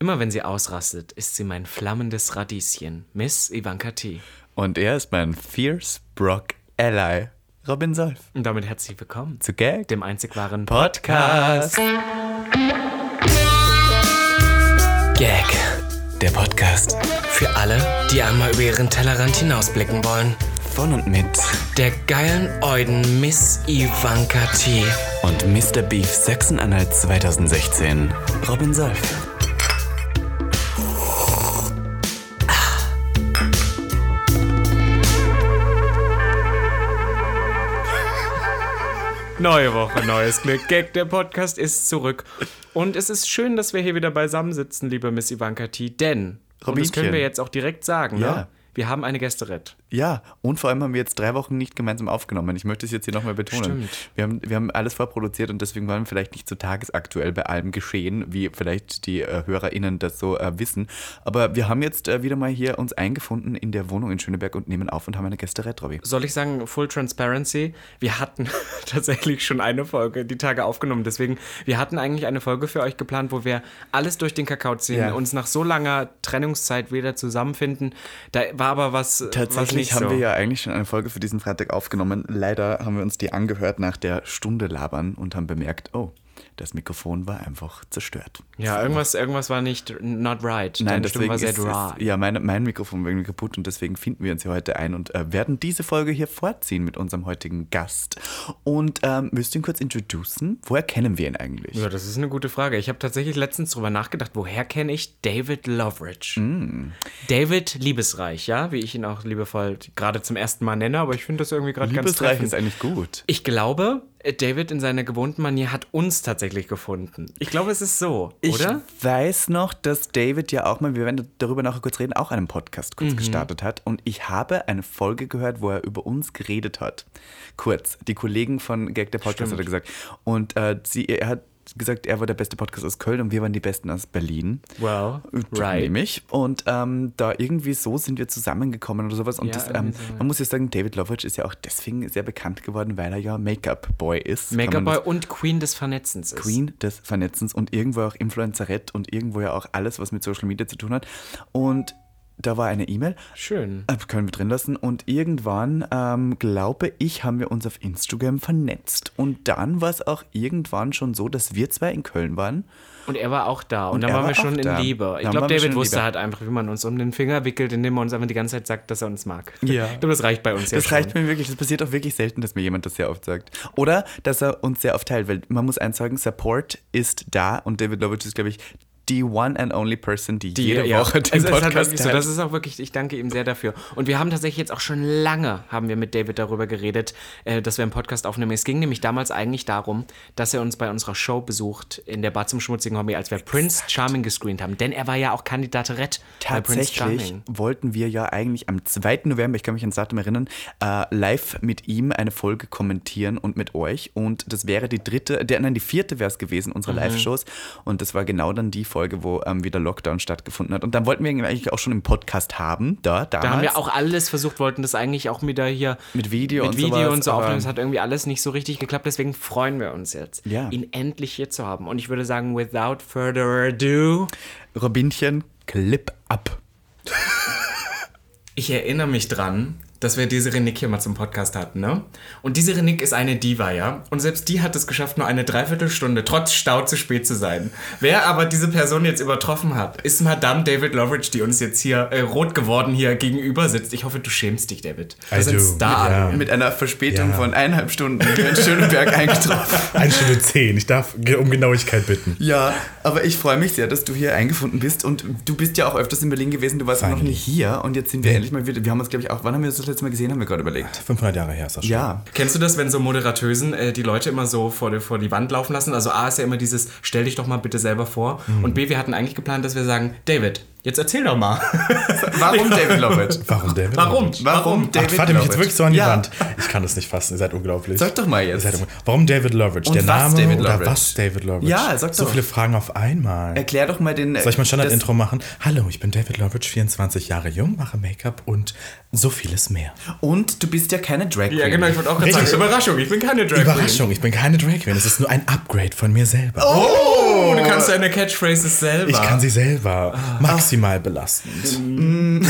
Immer wenn sie ausrastet, ist sie mein flammendes Radieschen, Miss Ivanka T. Und er ist mein Fierce Brock Ally, Robin Solf. Und damit herzlich willkommen Zu Gag. dem einzig wahren Podcast. Gag. Der Podcast. Für alle, die einmal über ihren Tellerrand hinausblicken wollen. Von und mit. Der geilen Euden Miss Ivanka T. Und Mr. Beef Sachsen-Anhalt 2016, Robin Solf. Neue Woche, neues Glück. Gag, der Podcast ist zurück. Und es ist schön, dass wir hier wieder beisammen sitzen, liebe Miss Ivanka T. Denn, und das können wir jetzt auch direkt sagen, Ja. ne? wir haben eine Gästerett. Ja, und vor allem haben wir jetzt drei Wochen nicht gemeinsam aufgenommen. Ich möchte es jetzt hier nochmal betonen. Stimmt. Wir haben, wir haben alles vorproduziert und deswegen waren wir vielleicht nicht so tagesaktuell bei allem geschehen, wie vielleicht die äh, HörerInnen das so äh, wissen. Aber wir haben jetzt äh, wieder mal hier uns eingefunden in der Wohnung in Schöneberg und nehmen auf und haben eine Gästerett, Robby. Soll ich sagen, Full Transparency, wir hatten tatsächlich schon eine Folge die Tage aufgenommen. Deswegen, wir hatten eigentlich eine Folge für euch geplant, wo wir alles durch den Kakao ziehen, Ja. uns nach so langer Trennungszeit wieder zusammenfinden. Da war aber was, was Tatsächlich haben so. wir ja eigentlich schon eine Folge für diesen Freitag aufgenommen. Leider haben wir uns die angehört nach der Stunde labern und haben bemerkt, oh, das Mikrofon war einfach zerstört. Ja, irgendwas, irgendwas war nicht not right. Nein, deswegen war sehr dry. ist ja mein, mein Mikrofon war irgendwie kaputt und deswegen finden wir uns hier heute ein und äh, werden diese Folge hier vorziehen mit unserem heutigen Gast. Und ähm, müsst ihr ihn kurz introducen? Woher kennen wir ihn eigentlich? Ja, das ist eine gute Frage. Ich habe tatsächlich letztens drüber nachgedacht, woher kenne ich David Loveridge? Mm. David Liebesreich, ja, wie ich ihn auch liebevoll gerade zum ersten Mal nenne, aber ich finde das irgendwie gerade ganz Liebesreich ist eigentlich gut. Ich glaube, David in seiner gewohnten Manier hat uns tatsächlich gefunden. Ich glaube, es ist so, oder? Ich weiß noch, dass David ja auch mal, wir werden darüber nachher kurz reden, auch einen Podcast kurz Mhm. gestartet hat. Und ich habe eine Folge gehört, wo er über uns geredet hat. Kurz. Die Kollegen von Gag der Podcast hat er gesagt. Und äh, sie, er hat gesagt, er war der beste Podcast aus Köln und wir waren die besten aus Berlin. Well, right. Nämlich. Und ähm, da irgendwie so sind wir zusammengekommen oder sowas. Und Ja, das, ähm, so, man muss ja sagen, David Loveridge ist ja auch deswegen sehr bekannt geworden, weil er ja Make-up-Boy ist. Make-up-Boy und Queen des Vernetzens ist. Queen des Vernetzens und irgendwo auch Influencerett und irgendwo ja auch alles, was mit Social Media zu tun hat. Und da war eine E-Mail, Schön. äh, können wir drin lassen. Und irgendwann, ähm, glaube ich, haben wir uns auf Instagram vernetzt. Und dann war es auch irgendwann schon so, dass wir zwei in Köln waren. Und er war auch da. Und, Und dann waren war wir schon in da. Liebe. Ich glaube, David wusste Liebe. halt einfach, wie man uns um den Finger wickelt, indem er uns einfach die ganze Zeit sagt, dass er uns mag. Ja. Ich glaube, das reicht bei uns ja Das schon. reicht mir wirklich. Das passiert auch wirklich selten, dass mir jemand das sehr oft sagt. Oder dass er uns sehr oft teilt, weil man muss eins sagen, Support ist da und David Lovitch ist, glaube ich, die one and only person, die, jede ja. Woche den es halt Podcast wirklich so. teilt. Das ist auch wirklich, ich danke ihm sehr dafür. Und wir haben tatsächlich jetzt auch schon lange, haben wir mit David darüber geredet, äh, dass wir einen Podcast aufnehmen. Es ging nämlich damals eigentlich darum, dass er uns bei unserer Show besucht in der Bar zum schmutzigen Hobby, als wir Prince Charming gescreent haben. Denn er war ja auch Kandidaterett bei Prince Tatsächlich Charming. wollten wir ja eigentlich am 2. November, ich kann mich ans Datum erinnern, äh, live mit ihm eine Folge kommentieren und mit euch. Und das wäre die dritte, der, nein, die vierte wäre es gewesen, unserer Mhm. Live-Shows. Und das war genau dann die Folge, wo ähm, wieder Lockdown stattgefunden hat. Und dann wollten wir ihn eigentlich auch schon im Podcast haben, da, damals. Da haben wir auch alles versucht, wollten das eigentlich auch wieder hier Mit Video mit und Video sowas, und so aufnehmen. Es hat irgendwie alles nicht so richtig geklappt, deswegen freuen wir uns jetzt, Ja. ihn endlich hier zu haben. Und ich würde sagen, without further ado, Robinchen, Clip ab. ich erinnere mich dran, dass wir diese Renick hier mal zum Podcast hatten, ne? Und diese Renick ist eine Diva, ja? Und selbst die hat es geschafft, nur eine Dreiviertelstunde trotz Stau zu spät zu sein. Wer aber diese Person jetzt übertroffen hat, ist Madame David Loveridge, die uns jetzt hier äh, rot geworden hier gegenüber sitzt. Ich hoffe, du schämst dich, David. Das I ist ein Star. ja. Mit einer Verspätung Ja. von eineinhalb Stunden hier in Schöneberg eingetroffen. Eine Stunde zehn. Ich darf um Genauigkeit bitten. Ja, aber ich freue mich sehr, dass du hier eingefunden bist und du bist ja auch öfters in Berlin gewesen, du warst ja noch nie hier und jetzt sind wir endlich mal wieder, wir haben uns glaube ich auch, wann haben wir uns das letzte Mal gesehen, haben wir gerade überlegt. 500 Jahre her ist das schon. Ja, Kennst du das, wenn so Moderatösen äh, die Leute immer so vor die, vor die Wand laufen lassen? Also A ist ja immer dieses, stell dich doch mal bitte selber vor. Und B, wir hatten eigentlich geplant, dass wir sagen, David, jetzt erzähl doch mal. warum David Lovett? Warum David? Warum? Lovitch? Warum Ach, David fahrt ihr mich jetzt Lovett? wirklich so an die Ja. Wand? Ich kann das nicht fassen. Ihr seid unglaublich. Sag doch mal jetzt. Warum David Loveridge? Und Der was Name David oder was David Loveridge? Ja, sag So doch. viele Fragen auf einmal. Erklär doch mal den... Soll ich mal das- Standard-Intro machen? Hallo, ich bin David Loveridge, 24 Jahre jung, mache Make-up und so vieles mehr. Und du bist ja keine Drag Queen. ja, genau, ich wollte auch gerade sagen. Überraschung, ich bin keine Drag Queen. Überraschung, ich bin keine Drag Queen. Es ist nur ein Upgrade von mir selber. Oh, Oh, du kannst deine Catchphrases selber. Ich kann sie selber Ah. Maximal belastend.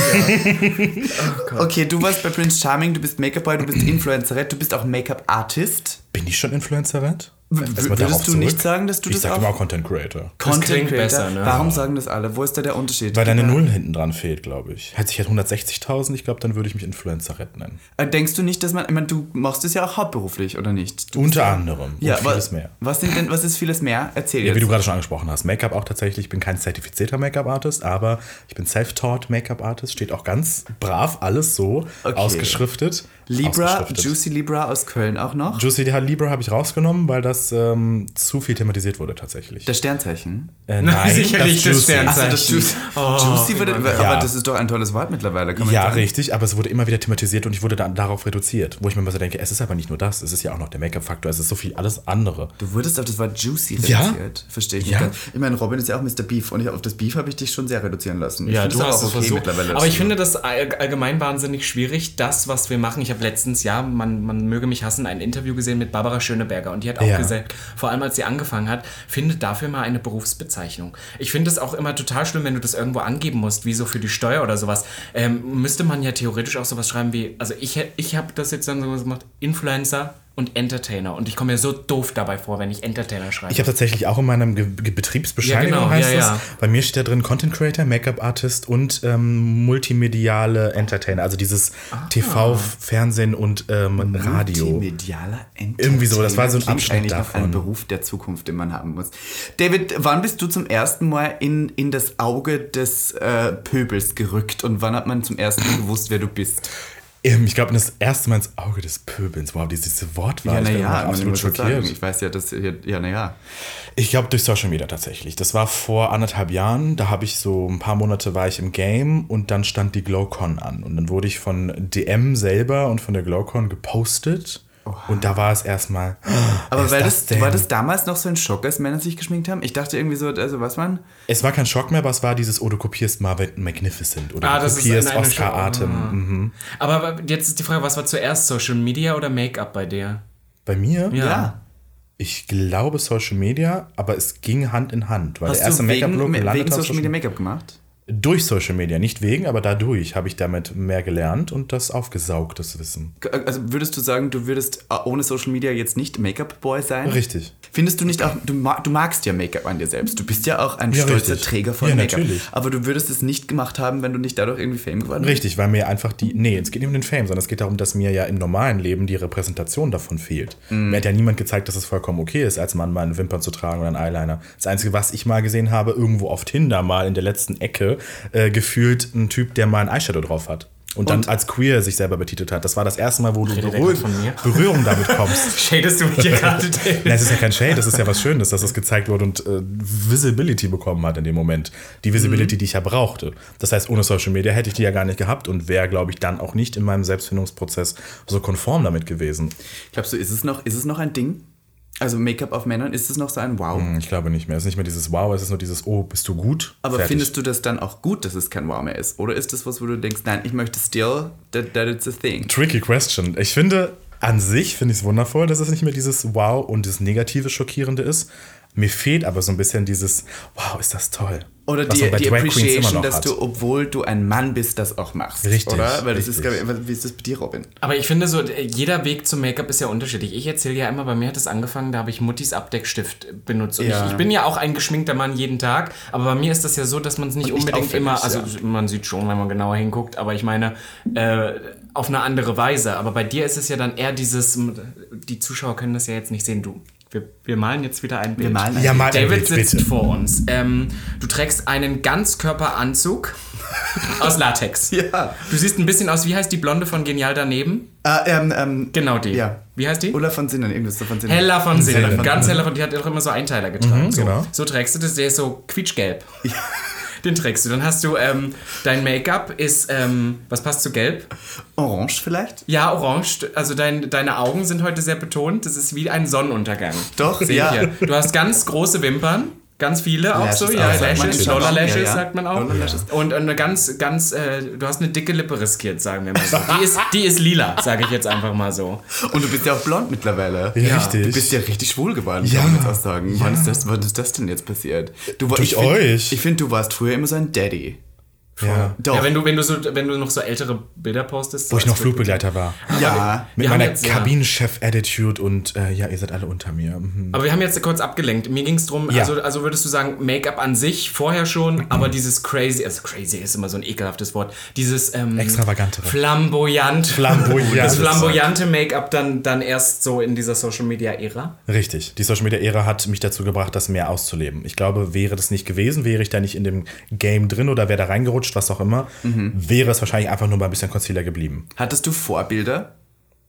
Okay, du warst bei Prince Charming, du bist Make-up-Boy, du bist Influencerette, du bist auch Make-up-Artist. Bin ich schon Influencerin? Würdest du nicht sagen, dass du ich das sag auch- immer Content Creator. Content Creator. besser, ne? Warum sagen das alle? Wo ist da der Unterschied? Weil deine Ja. Null hinten dran fehlt, glaube ich. Hätte ich jetzt 160.000, ich glaube, dann würde ich mich Influencerette nennen. Äh, Denkst du nicht, dass man, ich meine, du machst es ja auch hauptberuflich, oder nicht? Du Unter anderem. ja, und vieles mehr. Was, sind denn, was ist vieles mehr? Erzähl Ja, wie jetzt. du gerade schon angesprochen hast. Make-up auch tatsächlich. Ich bin kein zertifizierter Make-up-Artist, aber ich bin self-taught Make-up-Artist. Steht auch ganz brav alles so Okay. ausgeschriftet. Libra, Ausgeschriftet. Juicy Libra aus Köln auch noch. Juicy Libra habe ich rausgenommen, weil das ähm, zu viel thematisiert wurde tatsächlich. Das Sternzeichen. äh, Nein, sicherlich das Juicy. Sternzeichen. Achso, das Juicy. Oh, Juicy wurde, aber Ja. das ist doch ein tolles Wort mittlerweile. Kann man Ja, sagen. richtig, aber es wurde immer wieder thematisiert und ich wurde dann darauf reduziert. Wo ich mir immer so denke, es ist aber nicht nur das, es ist ja auch noch der Make-up-Faktor, es ist so viel alles andere. Du wurdest auf das Wort Juicy Ja? reduziert. Verstehe ich Ja. nicht. ganz. Ich meine, Robin ist ja auch Mr. Beef und ich, auf das Beef habe ich dich schon sehr reduzieren lassen. Ich Ja, du aber hast auch es okay versucht. mittlerweile. Aber ich finde das all- allgemein wahnsinnig schwierig, das, was wir machen. Ich habe letztens, ja, man, man möge mich hassen, ein Interview gesehen mit Barbara Schöneberger und die hat auch Ja. gesagt, vor allem als sie angefangen hat, findet dafür mal eine Berufsbezeichnung. Ich finde es auch immer total schlimm, wenn du das irgendwo angeben musst, wie so für die Steuer oder sowas. Ähm, müsste man ja theoretisch auch sowas schreiben wie, also ich, ich habe das jetzt dann so gemacht, Influencer und Entertainer. Und ich komme mir so doof dabei vor, wenn ich Entertainer schreibe. Ich habe tatsächlich auch in meinem Ge Ge Betriebsbescheinigung Ja, genau, heißt ja, es. ja. Bei mir steht da drin Content Creator, Make-up Artist und ähm, multimediale Entertainer. Also dieses Ah. TV, Fernsehen und ähm, Radio. Multimedialer Entertainer. Irgendwie so, das war so ein Abschnitt davon. Beruf der Zukunft, den man haben muss. David, wann bist du zum ersten Mal in, in das Auge des äh, Pöbels gerückt und wann hat man zum ersten Mal gewusst, wer du bist? Ähm, ich glaube, das erste Mal ins Auge des Pöbels. Wow, dieses diese Wortwahl. ich bin immer absolut schockiert. Ich weiß ja, dass ja, naja. Ich glaube durch Social Media tatsächlich. Das war vor anderthalb Jahren. Da habe ich so ein paar Monate war ich im Game und dann stand die GlowCon an. Und dann wurde ich von DM selber und von der GlowCon gepostet. Und da war es erstmal. Aber ist das, denn? war das damals noch so ein Schock, als Männer sich geschminkt haben? Ich dachte irgendwie so, also was man. Es war kein Schock mehr, aber es war dieses, oh, du kopierst Marvel Magnificent oder Ah, du das ist kopierst Oscar. Atem. Ah. Mhm. Aber jetzt ist die Frage, was war zuerst, Social Media oder Make-up bei dir? Bei mir? Ja. Ich glaube Social Media, aber es ging Hand in Hand. Weil Hast der erste du wegen, Make-up-Look wegen auf Social Media Make-up gemacht? Durch Social Media, nicht wegen, aber dadurch habe ich damit mehr gelernt und das aufgesaugt, das Wissen. Also würdest du sagen, du würdest äh, ohne Social Media jetzt nicht Make-up-Boy sein? Richtig. Findest du nicht auch, du, ma- du magst ja Make-up an dir selbst. Du bist ja auch ein Ja, stolzer richtig. Träger von Ja, Make-up. natürlich. Aber du würdest es nicht gemacht haben, wenn du nicht dadurch irgendwie Fame geworden wärst. Richtig, weil mir einfach die. Nee, es geht nicht um den Fame, sondern es geht darum, dass mir ja im normalen Leben die Repräsentation davon fehlt. Mhm. Mir hat ja niemand gezeigt, dass es vollkommen okay ist, als Mann mal eine Wimpern zu tragen oder einen Eyeliner. Das Einzige, was ich mal gesehen habe, irgendwo auf Tinder mal in der letzten Ecke, äh, gefühlt ein Typ, der mal ein Eyeshadow drauf hat. Und dann Und- als queer sich selber betitelt hat. Das war das erste Mal, wo du Berühr gerade von mir? Berührung damit kommst. Shadest du mich hier gerade? Nein, es ist ja kein Shade, das ist ja was Schönes, dass das gezeigt wurde und äh, Visibility bekommen hat in dem Moment. Die Visibility, Mhm. die ich ja brauchte. Das heißt, ohne Social Media hätte ich die ja gar nicht gehabt und wäre, glaube ich, dann auch nicht in meinem Selbstfindungsprozess so konform damit gewesen. Glaubst du, ist es noch, ist es noch ein Ding? Also Make-up auf Männern, ist es noch so ein Wow? Hm, Ich glaube nicht mehr. Es ist nicht mehr dieses Wow, es ist nur dieses Oh, bist du gut? Aber Fertig. findest du das dann auch gut, dass es kein Wow mehr ist? Oder ist das was, wo du denkst, nein, ich möchte still that, that it's a thing? Tricky question. Ich finde, an sich finde ich es wundervoll, dass es nicht mehr dieses Wow und das negative, schockierende ist. Mir fehlt aber so ein bisschen dieses Wow, ist das toll. Oder die, die Appreciation, dass hat. du, obwohl du ein Mann bist, das auch machst. Richtig, Oder? Weil das ist, richtig. glaub ich, wie ist das bei dir, Robin? Aber ich finde so, jeder Weg zum Make-up ist ja unterschiedlich. Ich erzähle ja immer, bei mir hat es angefangen, da habe ich Muttis Abdeckstift benutzt. Und Ja. ich, ich bin ja auch ein geschminkter Mann jeden Tag, aber bei mir ist das ja so, dass man es nicht Und unbedingt immer, also ja. man sieht schon, wenn man genauer hinguckt, aber ich meine, äh, auf eine andere Weise. Aber bei dir ist es ja dann eher dieses, die Zuschauer können das ja jetzt nicht sehen, du. Wir, wir malen jetzt wieder ein Bild. Wir malen ein Ja, ein David Bild, sitzt bitte. vor uns. Ähm, du trägst einen Ganzkörperanzug aus Latex. Ja. Du siehst ein bisschen aus, wie heißt die Blonde von Genial daneben? Ah, ähm, ähm, Genau die. Ja. Wie heißt die? Ulla von Sinnen, irgendwas so von Sinnen. Hella von Sinnen. Ganz heller von, die hat auch immer so Einteiler getragen. Mhm, so, genau. so trägst du das, der ist so quietschgelb. Den trägst du. Dann hast du, ähm, dein Make-up ist, ähm, was passt zu gelb? Orange vielleicht? Ja, orange. Also dein, deine Augen sind heute sehr betont. Das ist wie ein Sonnenuntergang. Doch, Sehe ja. hier. Du hast ganz große Wimpern. Ganz viele auch Lashes so, auch, ja, sagt man Lashes, Lola auch, ja, Lashes ja. sagt man auch. Lashes. Und eine ganz, ganz, äh, du hast eine dicke Lippe riskiert, sagen wir mal so. Die ist, die ist lila, sage ich jetzt einfach mal so. Und du bist ja auch blond mittlerweile. Ja, richtig. Du bist ja richtig schwul geworden, Ja. kann man jetzt auch sagen. Wann, ist das, wann ist das denn jetzt passiert? Du, Durch ich find, euch. Ich finde, du warst früher immer so ein Daddy. Ja. Doch. Ja, wenn du, wenn du so, wenn du noch so ältere Bilder postest. Wo ich noch Flugbegleiter war. ja. Mit meiner jetzt. Kabinenchef-Attitude und äh, ja, ihr seid alle unter mir. Mhm. Aber wir haben jetzt kurz abgelenkt. Mir ging es darum, Ja. also, also würdest du sagen, Make-up an sich vorher schon, aber dieses crazy, also crazy ist immer so ein ekelhaftes Wort, dieses ähm, Extravagantere. Flamboyant. Flamboyant. Das flamboyante Make-up dann, dann erst so in dieser Social-Media-Ära. Richtig. Die Social Media Ära hat mich dazu gebracht, das mehr auszuleben. Ich glaube, wäre das nicht gewesen, wäre ich da nicht in dem Game drin oder wäre da reingerutscht, was auch immer, wäre es wahrscheinlich einfach nur mal ein bisschen Concealer geblieben. Hattest du Vorbilder,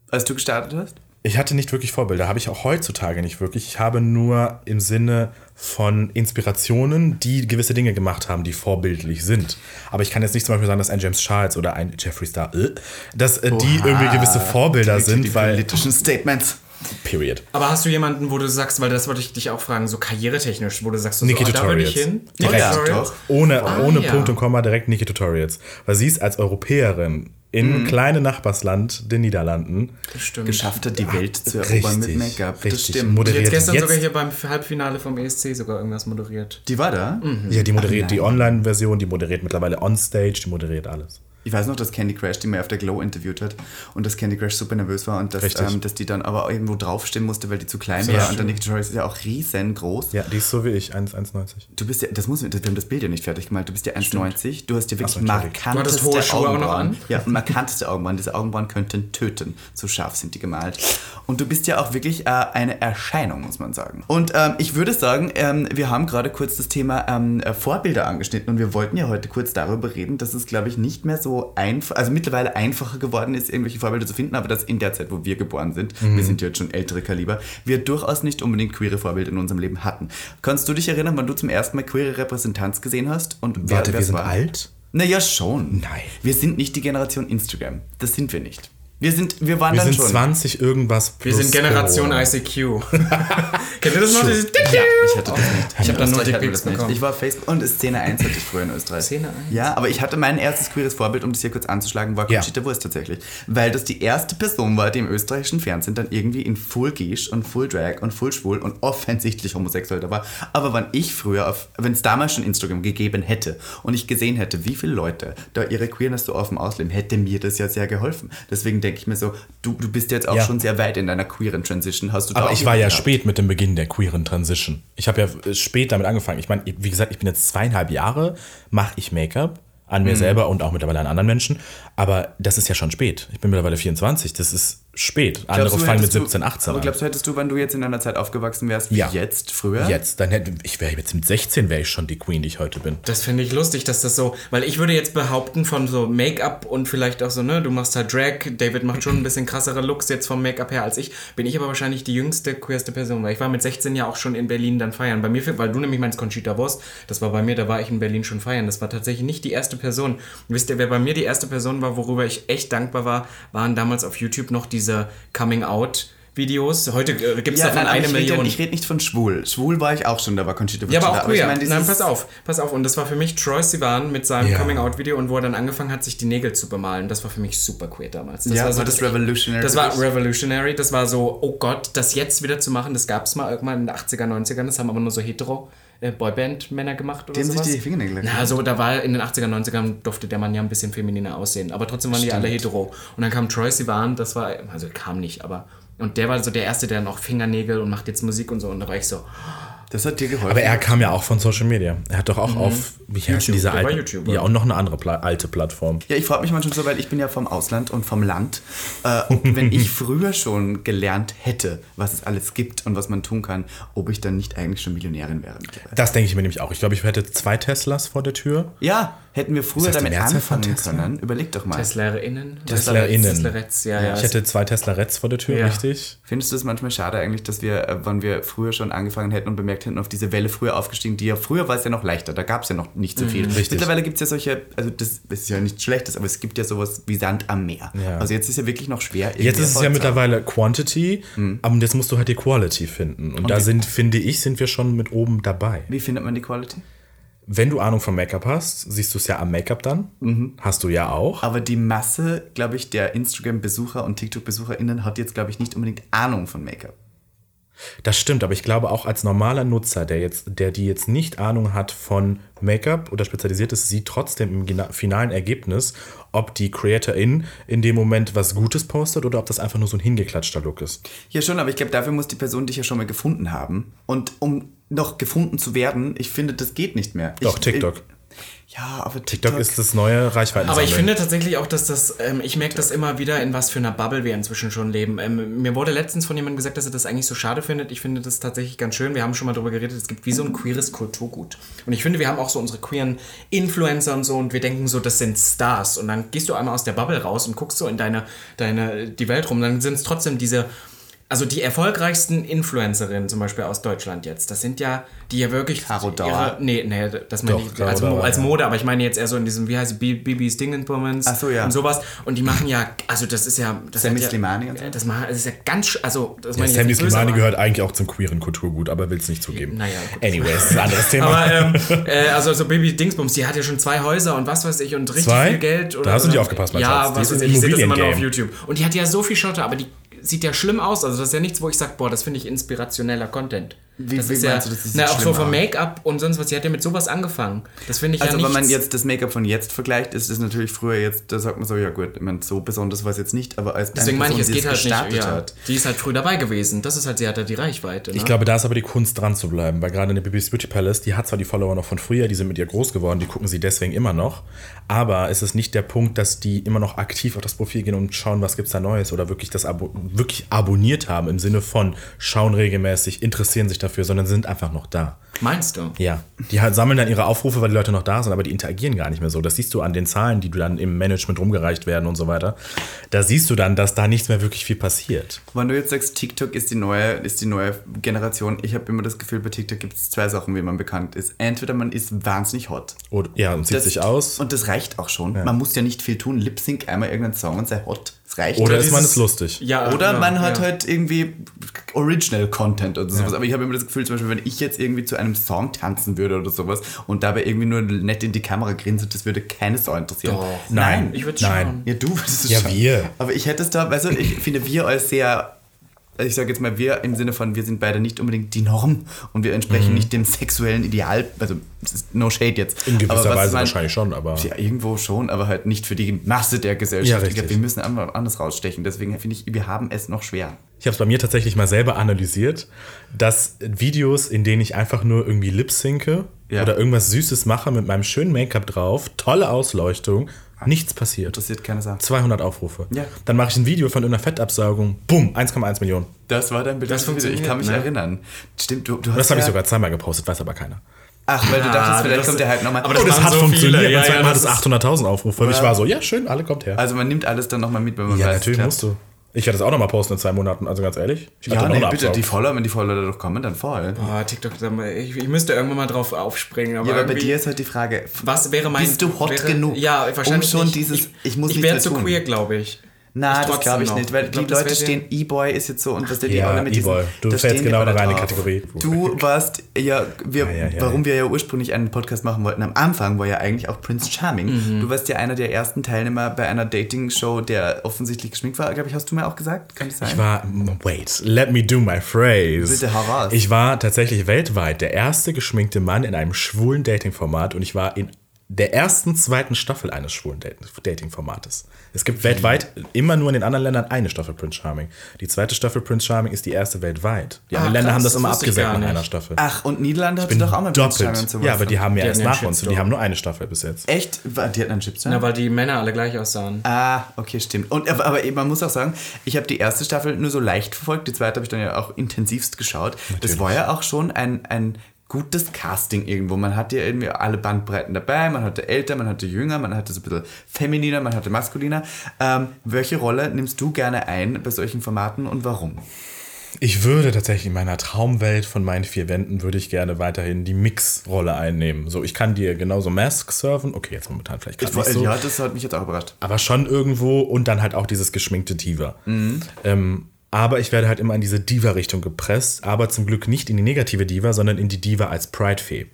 als du gestartet hast? Ich hatte nicht wirklich Vorbilder, habe ich auch heutzutage nicht wirklich. Ich habe nur im Sinne von Inspirationen, die gewisse Dinge gemacht haben, die vorbildlich sind. Aber ich kann jetzt nicht zum Beispiel sagen, dass ein James Charles oder ein Jeffree Star, äh, dass äh, die irgendwie gewisse Vorbilder die, sind, die weil. politischen Statements. Period. Aber hast du jemanden, wo du sagst, weil das wollte ich dich auch fragen, so karrieretechnisch, wo du sagst, so, Niki so, ah, da würde ich hin? Direkt. Ja, Tutorials? doch. Ohne, Ah, ohne ja. Punkt und Komma direkt Niki Tutorials. Weil sie ist als Europäerin in kleine Nachbarsland den Niederlanden. Stimmt. Geschafft hat, die Welt zu erobern mit Make-up. Das richtig. stimmt. Die Moderiert hat gestern jetzt, sogar hier beim Halbfinale vom ESC sogar irgendwas moderiert. Die war da? Ja, die moderiert Ach, die. Online-Version, die moderiert mittlerweile Onstage, die moderiert alles. Ich weiß noch, dass Candy Crash die mir auf der Glow interviewt hat und dass Candy Crash super nervös war und dass, ähm, dass die dann aber irgendwo draufstehen musste, weil die zu klein So war. Und dann Nicky Tutorials ist ja auch riesengroß. Ja, die ist so wie ich, 1 1,90. Du bist ja, das muss, wir haben das Bild ja nicht fertig gemalt. Du bist ja 1,90. Du hast ja wirklich so, entschuldigt. Du markanteste hohe Schuhe auch noch Augenbrauen. an? Ja, markanteste Augenbrauen. Diese Augenbrauen könnten töten. So scharf sind die gemalt. Und du bist ja auch wirklich äh, eine Erscheinung, muss man sagen. Und ähm, ich würde sagen, ähm, wir haben gerade kurz das Thema ähm, äh, Vorbilder angeschnitten und wir wollten ja heute kurz darüber reden, dass es, glaube ich, nicht mehr so einfach, also mittlerweile einfacher geworden ist, irgendwelche Vorbilder zu finden, aber dass in der Zeit, wo wir geboren sind, wir sind ja jetzt schon ältere Kaliber, wir durchaus nicht unbedingt queere Vorbilder in unserem Leben hatten. Kannst du dich erinnern, wann du zum ersten Mal queere Repräsentanz gesehen hast? Und wer, Warte, wer wir sind war? alt? Naja, schon. Nein. Wir sind nicht die Generation Instagram. Das sind wir nicht. Wir sind, wir waren Wir dann sind schon. 20 irgendwas Wir plus sind Generation Corona. ICQ. Kennt ihr das noch? Dieses Ja, ich hatte das nicht. Ich hab dann nur wir das nicht. bekommen. Ich war Facebook und Szene 1 hatte ich früher in Österreich. Szene 1? Ja, aber ich hatte mein erstes queeres Vorbild, um das hier kurz anzuschlagen, war Ja. Conchita Wurst tatsächlich. Weil das die erste Person war, die im österreichischen Fernsehen dann irgendwie in Full Gish und Full Drag und Full Schwul und offensichtlich homosexuell da war. Aber wenn ich früher auf, wenn es damals schon Instagram gegeben hätte und ich gesehen hätte, wie viele Leute da ihre Queerness so offen ausleben, hätte mir das ja sehr geholfen. Deswegen denke ich mir so, du, du bist jetzt auch Ja. schon sehr weit in deiner queeren Transition. Hast du Aber ich war ja gehabt? spät mit dem Beginn der queeren Transition. Ich habe ja äh, spät damit angefangen. Ich meine, wie gesagt, ich bin jetzt zweieinhalb Jahre, mache ich Make-up an mir selber und auch mittlerweile an anderen Menschen. Aber das ist ja schon spät. Ich bin mittlerweile 24. Das ist spät. Andere Glaubst du, fangen mit hättest du- 17, 18 Aber an. glaubst du, hättest du, wenn du jetzt in einer Zeit aufgewachsen wärst, wie Ja. jetzt, früher? Jetzt, dann hätte ich wäre jetzt mit 16 wäre ich schon die Queen, die ich heute bin. Das finde ich lustig, dass das so, weil ich würde jetzt behaupten von so Make-up und vielleicht auch so, ne, du machst halt Drag, David macht schon ein bisschen krassere Looks jetzt vom Make-up her als ich, bin ich aber wahrscheinlich die jüngste, queerste Person, weil ich war mit 16 ja auch schon in Berlin dann feiern. Bei mir, weil du nämlich meinst Conchita Wurst, das war bei mir, da war ich in Berlin schon feiern. Das war tatsächlich nicht die erste Person. Wisst ihr, wer bei mir die erste Person war, worüber ich echt dankbar war, waren damals auf YouTube noch diese Coming-out- Videos. Heute äh, gibt es davon nein, aber eine ich Million. Rede, ich rede nicht von schwul. Schwul war ich auch schon, da war Conchita Ja, aber Wurst auch ich queer. meine, dieses- Nein, pass auf, pass auf. Und das war für mich Troy Sivan mit seinem Ja. Coming-out-Video und wo er dann angefangen hat, sich die Nägel zu bemalen. Das war für mich super queer damals. Das Ja, war, so war das revolutionary Das war revolutionary. Das war so, oh Gott, das jetzt wieder zu machen, das gab es mal irgendwann in den 80er, 90ern. Das haben aber nur so hetero äh, Boyband-Männer gemacht oder Die haben sich sowas. die Fingernägel lackiert. Na, also da war in den 80er, 90ern durfte der Mann ja ein bisschen femininer aussehen. Aber trotzdem waren die alle hetero. Und dann kam Troy Sivan, das war, also kam nicht, aber... Und der war so der Erste, der noch Fingernägel und macht jetzt Musik und so. Und da war ich so, Das hat dir geholfen. Aber er kam ja auch von Social Media. Er hat doch auch auf, wie heißt YouTube, diese alte, ja, und noch eine andere Pla alte Plattform. Ja, ich frage mich manchmal so, weil ich bin ja vom Ausland und vom Land. Äh, ob, wenn ich früher schon gelernt hätte, was es alles gibt und was man tun kann, ob ich dann nicht eigentlich schon Millionärin wäre. Das denke ich mir nämlich auch. Ich glaube, ich hätte zwei Teslas vor der Tür. Ja, Hätten wir früher damit anfangen können, überleg doch mal. TeslaInnen? TeslaInnen. Tesla-Retz, ja, ja. Ich hätte zwei Tesla Reds vor der Tür, Ja. richtig? Findest du es manchmal schade eigentlich, dass wir, äh, wenn wir früher schon angefangen hätten und bemerkt hätten, auf diese Welle früher aufgestiegen, die ja früher war es ja noch leichter, da gab es ja noch nicht so viel. Richtig. Mittlerweile gibt es ja solche, also das ist ja nichts Schlechtes, aber es gibt ja sowas wie Sand am Meer. Ja. Also jetzt ist ja wirklich noch schwer. Jetzt ist es ja mittlerweile Quantity, aber jetzt musst du halt die Quality finden. Und da wie- sind, finde ich, sind wir schon mit oben dabei. Wie findet man die Quality? Wenn du Ahnung vom Make-up hast, siehst du es ja am Make-up dann. Hast du ja auch. Aber die Masse, glaube ich, der Instagram-Besucher und TikTok-BesucherInnen hat jetzt, glaube ich, nicht unbedingt Ahnung von Make-up. Das stimmt, aber ich glaube auch als normaler Nutzer, der jetzt, der die jetzt nicht Ahnung hat von Make-up oder spezialisiert ist, sieht trotzdem im finalen Ergebnis, ob die Creatorin in dem Moment was Gutes postet oder ob das einfach nur so ein hingeklatschter Look ist. Ja, schon, aber ich glaube, dafür muss die Person dich ja schon mal gefunden haben. Und um noch gefunden zu werden, ich finde, das geht nicht mehr. Doch, ich, TikTok. Ich, ja, aber TikTok TikTok, ist das neue Reichweiten. Aber ich finde tatsächlich auch, dass das, ähm, ich merke das immer wieder, in was für einer Bubble wir inzwischen schon leben. Ähm, mir wurde letztens von jemandem gesagt, dass er das eigentlich so schade findet. Ich finde das tatsächlich ganz schön. Wir haben schon mal darüber geredet, es gibt wie so ein queeres Kulturgut. Und ich finde, wir haben auch so unsere queeren Influencer und so und wir denken so, das sind Stars. Und dann gehst du einmal aus der Bubble raus und guckst so in deine, deine, die Welt rum. Dann sind es trotzdem diese, also die erfolgreichsten Influencerinnen zum Beispiel aus Deutschland jetzt, das sind ja, die ja wirklich Caro Dauer. ihre, nee, nee, das meine Doch, ich als, Mo- Dauer, als ja. Mode, aber ich meine jetzt eher so in diesem, wie heißt es, Bi- Bibis Dingenbummens Ach so, ja. und sowas. Und die machen ja, also das ist ja... Das Sammy ja, Slimani und so? Das, machen, das ist ja ganz, also das Ja, meine ich Sammy Slimani gehört eigentlich auch zum queeren Kulturgut, aber will es nicht zugeben. Naja, gut. Anyways, das ist ein anderes Thema. Aber ähm, äh, also so Baby Dingsbums, die hat ja schon zwei Häuser und was weiß ich und richtig Zwei? viel Geld. Da hast du nicht aufgepasst, mein Ja, Schatz. Die was ist weiß ich, ich sehe das immer nur auf. YouTube. Und die hat ja so viel Schotter, aber die sieht ja schlimm aus. Also das ist ja nichts, wo ich sage, boah, das finde ich inspirationeller Content. Wie- das wie ist ja, meinst du, das sieht na, auch so vom? Make-up und sonst was. Sie hat ja mit sowas angefangen. Das finde ich Also ja wenn man jetzt das Make-up von jetzt vergleicht, ist es natürlich früher jetzt, da sagt man so, ja gut, ich meine, so besonders war es jetzt nicht, aber als Deswegen meine ich, es geht halt nicht. gestartet Ja, hat. die ist halt früh dabei gewesen. Das ist halt, sie hat halt die Reichweite. Ne? Ich glaube, da ist aber die Kunst dran zu bleiben, weil gerade in der Bibis Beauty Palace, die hat zwar die Follower noch von früher, die sind mit ihr groß geworden, die gucken sie deswegen immer noch, aber es ist nicht der Punkt, dass die immer noch aktiv auf das Profil gehen und schauen, was gibt's da Neues oder wirklich das abo wirklich abonniert haben im Sinne von schauen regelmäßig, interessieren sich dafür, sondern sind einfach noch da. Meinst du? Ja, die halt sammeln dann ihre Aufrufe, weil die Leute noch da sind, aber die interagieren gar nicht mehr so. Das siehst du an den Zahlen, die du dann im Management rumgereicht werden und so weiter. Da siehst du dann, dass da nichts mehr wirklich viel passiert. Wenn du jetzt sagst, TikTok ist die neue, ist die neue Generation, ich habe immer das Gefühl, bei TikTok gibt es zwei Sachen, wie man bekannt ist. Entweder man ist wahnsinnig hot. Oder, ja, und sieht Das- sich aus. Und das reicht auch schon. Man muss ja nicht viel tun. Lip Sync einmal irgendeinen Song und sei hot. Das reicht. Oder Oder, ist man es lustig. Ja, oder ja, man hat ja. halt irgendwie Original Content oder sowas. Aber ich habe immer das Gefühl, zum Beispiel, wenn ich jetzt irgendwie zu einem Song tanzen würde oder sowas und dabei irgendwie nur nett in die Kamera grinse, das würde keine Sau interessieren. Doch. Nein, Ich würde nein. schauen. Ja, du würdest es Ja, schon. wir. Aber ich hätte es da, weißt du, ich finde wir als sehr, ich sage jetzt mal wir im Sinne von, wir sind beide nicht unbedingt die Norm und wir entsprechen nicht dem sexuellen Ideal, also no shade jetzt. Mhm. In gewisser Weise man- wahrscheinlich schon, aber. Ja, irgendwo schon, aber halt nicht für die Masse der Gesellschaft. Ja, ich glaube, wir müssen einfach anders rausstechen. Deswegen finde ich, wir haben es noch schwer. Ich habe es bei mir tatsächlich mal selber analysiert, dass Videos, in denen ich einfach nur irgendwie lip synke Ja. oder irgendwas Süßes mache mit meinem schönen Make-up drauf, tolle Ausleuchtung, nichts passiert. Interessiert keine Sache. 200 Aufrufe. Ja. Dann mache ich ein Video von irgendeiner Fettabsaugung, bumm, 1,1 Millionen. Das war dein Bild. Das funktioniert, Ich kann mich ne? erinnern. Stimmt, du, du hast Das habe ja, ich sogar zweimal gepostet, weiß aber keiner. Ach, weil du Ah, dachtest, vielleicht das- kommt der halt nochmal. aber Oh, das hat so funktioniert. viele. Ja, und zweimal ja, hat es das ist- 800.000 Aufrufe. Und ich war so, ja, schön, alle kommt her. Also man nimmt alles dann nochmal mit, wenn man ja, weiß, es natürlich musst du. Ich werde das auch nochmal posten in zwei Monaten, also ganz ehrlich. Ich Ja, nee, bitte, die. Follower, wenn die Follower dadurch kommen, dann voll. Boah, TikTok, ich, ich müsste irgendwann mal drauf aufspringen. Aber, Ja, aber bei dir ist halt die Frage, Was wäre mein. Bist du hot wäre, genug, Ja, wahrscheinlich. um schon nicht. dieses, Ich, ich muss ich mehr zu tun. queer, glaube ich. Na, das glaube ich noch. nicht, weil Ich glaub, die Leute stehen, E-Boy ist jetzt so und was der die Ja, alle mit diesem, E-Boy. Du fällst die genau in eine. Kategorie. Du warst, ja, wir, Ja, ja, ja, warum ja. wir ja ursprünglich einen Podcast machen wollten, am Anfang war ja eigentlich auch Prince Charming. Mhm. Du warst ja einer der ersten Teilnehmer bei einer Dating-Show, der offensichtlich geschminkt war, glaube ich, hast du mir auch gesagt? Kann das sein? Ich war, wait, let me do my phrase. Bitte, hau raus. Ich war tatsächlich weltweit der erste geschminkte Mann in einem schwulen Dating-Format und ich war in der ersten, zweiten Staffel eines schwulen Dat- Dating-Formates. Es gibt weltweit immer nur in den anderen Ländern eine Staffel Prince Charming. Die zweite Staffel Prince Charming ist die erste weltweit. Die Ah, anderen Länder haben das das immer nach nicht. einer Staffel. Ach, und Niederlande hatte doch auch mal Prince Charming sowas. Ja, aber die haben ja erst nach uns und die Shitstorm. haben nur eine Staffel bis jetzt. Echt? War- Die hatten einen Chipstone? Na, weil die Männer alle gleich aussahen. Ah, okay, stimmt. Und, aber, aber man muss auch sagen, ich habe die erste Staffel nur so leicht verfolgt, die zweite habe ich dann ja auch intensivst geschaut. Das war ja auch schon ein, ein gutes Casting irgendwo. Man hatte ja irgendwie alle Bandbreiten dabei. Man hatte älter, man hatte jünger, man hatte so ein bisschen femininer, man hatte maskuliner. Ähm, welche Rolle nimmst du gerne ein bei solchen Formaten und warum? Ich würde tatsächlich in meiner Traumwelt von meinen vier Wänden würde ich gerne weiterhin die Mix-Rolle einnehmen. So, ich kann dir genauso Mask surfen. Okay, jetzt momentan vielleicht gerade nicht so. Ja, das hat mich jetzt auch überrascht. aber schon irgendwo und dann halt auch dieses geschminkte Diva. Ähm, aber ich werde halt immer in diese Diva-Richtung gepresst, aber zum Glück nicht in die negative Diva, sondern in die Diva als Pride-Fee.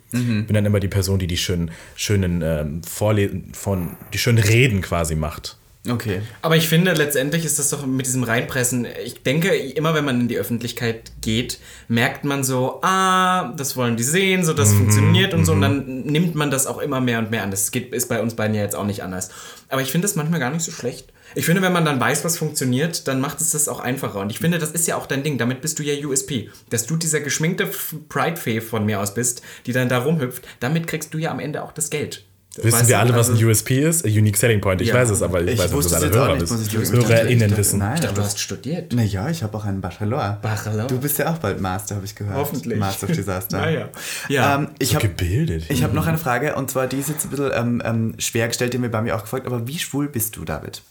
Bin dann immer die Person, die die schönen, schönen ähm, Vorlesen von, die schönen Reden quasi macht. Okay. Aber ich finde, letztendlich ist das doch mit diesem Reinpressen, ich denke, immer wenn man in die Öffentlichkeit geht, merkt man so, ah, das wollen die sehen, so das funktioniert und so, und dann nimmt man das auch immer mehr und mehr an. Das geht, ist bei uns beiden ja jetzt auch nicht anders. Aber ich finde das manchmal gar nicht so schlecht. Ich finde, wenn man dann weiß, was funktioniert, dann macht es das auch einfacher. Und ich finde, das ist ja auch dein Ding. Damit bist du ja USP. Dass du dieser geschminkte Pride-Fee von mir aus bist, die dann da rumhüpft, damit kriegst du ja am Ende auch das Geld. Wissen Weißt wir alle, was Also- ein USP ist? A Unique Selling Point. Ich Ja. weiß es, aber ich, Ich weiß was es alle Hörer wissen. HörerInnen wissen. Nein, Ich dachte, du hast studiert. Naja, ich habe auch einen Bachelor. Bachelor. Du bist ja auch bald Master, habe ich gehört. Hoffentlich. Master of Disaster. Naja. Ja. Ähm, ich So habe gebildet. ich hab noch eine Frage und zwar die ist jetzt ein bisschen ähm, ähm, schwer gestellt, die mir bei mir auch gefragt, aber wie schwul bist du, David?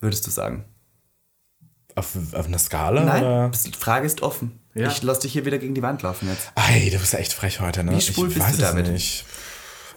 Würdest du sagen? auf, auf einer Skala? Nein, Oder? die Frage ist offen. Ja. Ich lass dich hier wieder gegen die Wand laufen jetzt. Ei, du bist ja echt frech heute, ne? Wie schwul ich bist weiß du es damit? nicht.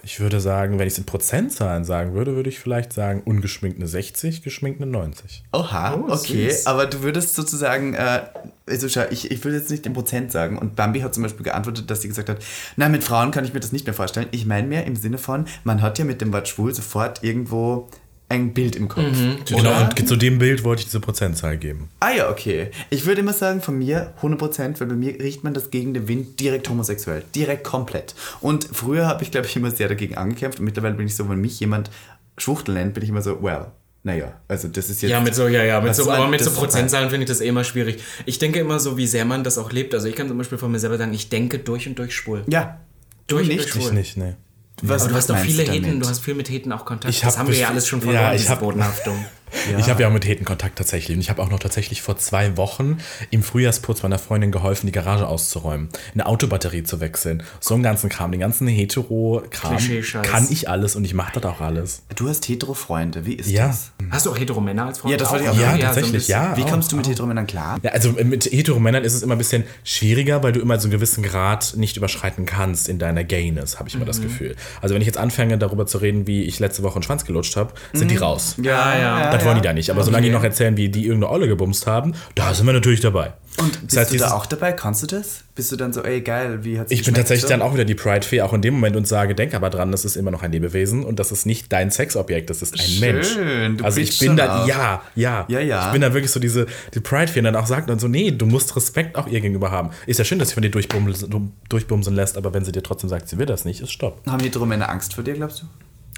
Ich würde sagen, wenn ich es in Prozentzahlen sagen würde, würde ich vielleicht sagen, ungeschminkt eine 60, geschminkt eine 90. Oha, Oh, okay. süß. Aber du würdest sozusagen, äh, also schau, ich, ich will jetzt nicht den Prozent sagen. Und Bambi hat zum Beispiel geantwortet, dass sie gesagt hat, na, mit Frauen kann ich mir das nicht mehr vorstellen. Ich meine mehr im Sinne von, man hat ja mit dem Wort schwul sofort irgendwo ein Bild im Kopf. Genau, und zu dem Bild wollte ich diese Prozentzahl geben. Ah ja, okay. Ich würde immer sagen, von mir 100%, weil bei mir riecht man das gegen den Wind direkt homosexuell. Direkt komplett. Und früher habe ich, glaube ich, immer sehr dagegen angekämpft. Und mittlerweile bin ich so, wenn mich jemand Schwuchtel nennt, bin ich immer so, well, naja, also das ist jetzt... Ja, mit so, ja, ja, mit so, aber mit so Prozentzahlen finde ich das eh immer schwierig. Ich denke immer so, wie sehr man das auch lebt. Also ich kann zum Beispiel von mir selber sagen, ich denke durch und durch schwul. Ja, du Durch- nicht. durch schwul. Ich nicht, ne. Was, du hast doch viele? Heten, du hast viel mit Heten auch Kontakt. Ich das hab haben wir ja alles schon ja, verloren, ich diese hab- Bodenhaftung. Ich habe ja auch mit Heten Kontakt tatsächlich. Und ich habe auch noch tatsächlich vor zwei Wochen im Frühjahrsputz meiner Freundin geholfen, die Garage auszuräumen, eine Autobatterie zu wechseln. So einen ganzen Kram, den ganzen Hetero-Kram kann ich alles und ich mache das auch alles. Du hast Hetero-Freunde, wie ist Ja. das? Hast du auch Hetero-Männer als Freunde? Ja, das wollte ich auch Ja, sagen. so ein tatsächlich, bisschen. ja. Wie auch, kommst du mit auch. Heteromännern klar? Ja, also mit Heteromännern ist es immer ein bisschen schwieriger, weil du immer so einen gewissen Grad nicht überschreiten kannst in deiner Gayness, habe ich immer das Gefühl. Also wenn ich jetzt anfange, darüber zu reden, wie ich letzte Woche einen Schwanz gelutscht habe, sind die raus. Ja, ja. Das wollen die da nicht. Aber solange die noch erzählen, wie die irgendeine Olle gebumst haben, da sind wir natürlich dabei. Und bist Das heißt, du da auch dabei? Kannst du das? Bist du dann so, ey, geil, wie hat's Ich bin tatsächlich So? dann auch wieder die Pride-Fee, auch in dem Moment und sage, denk aber dran, das ist immer noch ein Lebewesen und das ist nicht dein Sexobjekt, das ist ein Schön, Mensch. du also ich bin da, auch. ja, ja, Ja, ja. Ich bin da wirklich so diese, die Pride-Fee und dann auch sagt dann so, nee, du musst Respekt auch ihr gegenüber haben. Ist ja schön, dass sie von dir durchbumsen, durchbumsen lässt, aber wenn sie dir trotzdem sagt, sie will das nicht, ist Stopp. Haben Heteromänner Angst vor dir, glaubst du?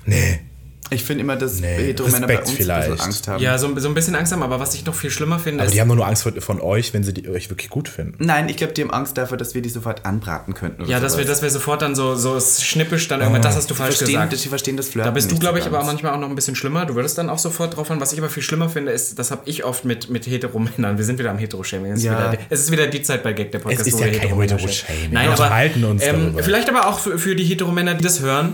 Nee. Ich finde immer, dass Nee, Heteromänner bei uns ein bisschen vielleicht. Angst haben. Ja, so, so ein bisschen Angst haben, aber was ich noch viel schlimmer finde, Aber ist, die haben doch nur Angst vor- von euch, wenn sie die, euch wirklich gut finden. Nein, ich glaube, die haben Angst davor, dass wir die sofort anbraten könnten. Oder ja, dass wir, dass wir sofort dann so, so schnippisch dann irgendwann, das hast du die falsch verstehen, gesagt. Die verstehen das Flirten Da bist du, glaube ich, aber manchmal auch noch ein bisschen schlimmer. Du würdest dann auch sofort drauf hören. Was ich aber viel schlimmer finde, ist, das habe ich oft mit, mit Hetero-Männern. Wir sind wieder am Hetero-Shaming. Es, ist Ja. wieder- es ist wieder die Zeit bei Gag, der Podcast. Es ist ja kein Hetero-Shaming. Nein, Wir aber unterhalten uns ähm, vielleicht aber auch für, für die Heteromänner, die das hören.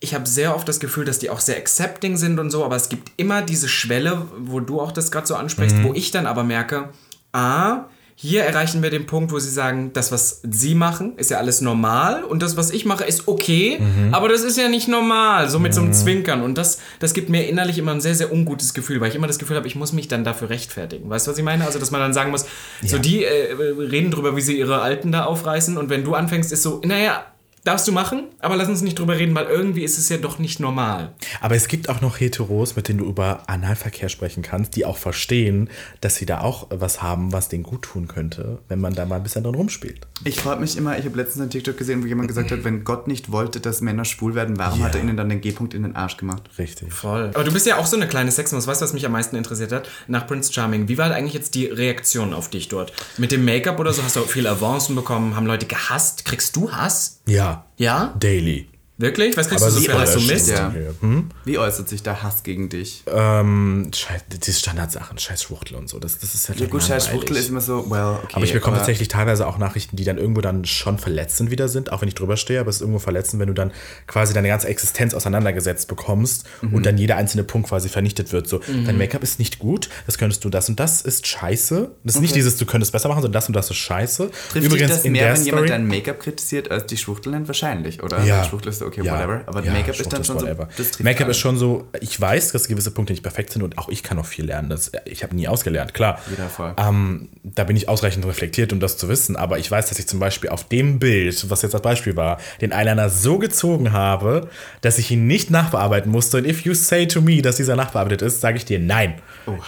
Ich habe sehr oft das Gefühl, dass die auch sehr accepting sind und so, aber es gibt immer diese Schwelle, wo du auch das gerade so ansprichst, Mhm. wo ich dann aber merke, ah, hier erreichen wir den Punkt, wo sie sagen, das, was sie machen, ist ja alles normal und das, was ich mache, ist okay, Mhm. aber das ist ja nicht normal, so mit so einem Zwinkern. Und das, das gibt mir innerlich immer ein sehr, sehr ungutes Gefühl, weil ich immer das Gefühl habe, ich muss mich dann dafür rechtfertigen. Weißt du, was ich meine? Also, dass man dann sagen muss, so die äh, reden drüber, wie sie ihre Alten da aufreißen und wenn du anfängst, ist so, naja, darfst du machen, aber lass uns nicht drüber reden, weil irgendwie ist es ja doch nicht normal. Aber es gibt auch noch Heteros, mit denen du über Analverkehr sprechen kannst, die auch verstehen, dass sie da auch was haben, was denen gut tun könnte, wenn man da mal ein bisschen dran rumspielt. Ich frage mich immer, ich habe letztens einen TikTok gesehen, wo jemand gesagt hat, wenn Gott nicht wollte, dass Männer schwul werden, warum Ja. hat er ihnen dann den G-Punkt in den Arsch gemacht? Richtig. Voll. Aber du bist ja auch so eine kleine Sexmaus. Weißt du, was mich am meisten interessiert hat? Nach Prince Charming. Wie war eigentlich jetzt die Reaktion auf dich dort? Mit dem Make-up oder so? Hast du viel Avancen bekommen? Haben Leute gehasst? Kriegst du Hass? Ja. Ja? Daily. Wirklich? Was kriegst Aber du so für Hass Mist? Ja. Okay. Hm? Wie äußert sich der Hass gegen dich? Ähm, scheiß, die Standardsachen, scheiß Schwuchtel und so. Das, das ist halt Ja, gut, scheiß. Schwuchtel ist immer so, well, okay. Aber ich bekomme tatsächlich teilweise auch Nachrichten, die dann irgendwo dann schon verletzend wieder sind, auch wenn ich drüber stehe, aber es ist irgendwo verletzend, wenn du dann quasi deine ganze Existenz auseinandergesetzt bekommst Mhm. und dann jeder einzelne Punkt quasi vernichtet wird. So, dein Make-up ist nicht gut, das könntest du, das und das ist scheiße. Das ist nicht dieses, du könntest besser machen, sondern das und das ist scheiße. Trifft dich das mehr, wenn jemand dein Make-up kritisiert, als die Schwuchtel nennt? Wahrscheinlich, oder? ja. Schwuchtel ist so, okay, Ja. whatever. Aber Ja, Make-up ist dann schon whatever. so. Make-up ist schon so, ich weiß, dass gewisse Punkte nicht perfekt sind und auch ich kann noch viel lernen. Das, ich habe nie ausgelernt, klar. Jeder voll. Ähm, da bin ich ausreichend reflektiert, um das zu wissen. Aber ich weiß, dass ich zum Beispiel auf dem Bild, was jetzt das Beispiel war, den Eyeliner so gezogen habe, dass ich ihn nicht nachbearbeiten musste. Und if you say to me, dass dieser nachbearbeitet ist, sage ich dir nein.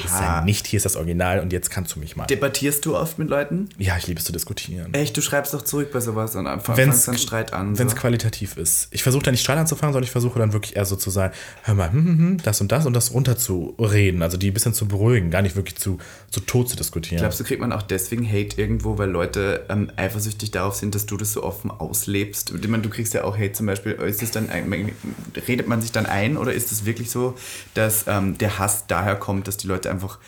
Ist er nicht, hier ist das Original und jetzt kannst du mich mal. Debattierst du oft mit Leuten? Ja, ich liebe es zu diskutieren. Echt, du schreibst doch zurück bei sowas und einfach fangst dann Streit an. Wenn es so. qualitativ ist. Ich versuche da nicht Streit anzufangen, sondern ich versuche dann wirklich eher so zu sein, hör mal, hm, hm, hm, das und das und das runterzureden. Also die ein bisschen zu beruhigen, gar nicht wirklich zu, zu tot zu diskutieren. Glaubst du, kriegt man auch deswegen Hate irgendwo, weil Leute ähm, eifersüchtig darauf sind, dass du das so offen auslebst? Ich meine, du kriegst ja auch Hate zum Beispiel. Ist es dann redet man sich dann ein oder ist es wirklich so, dass ähm, der Hass daher kommt, dass die Leute einfach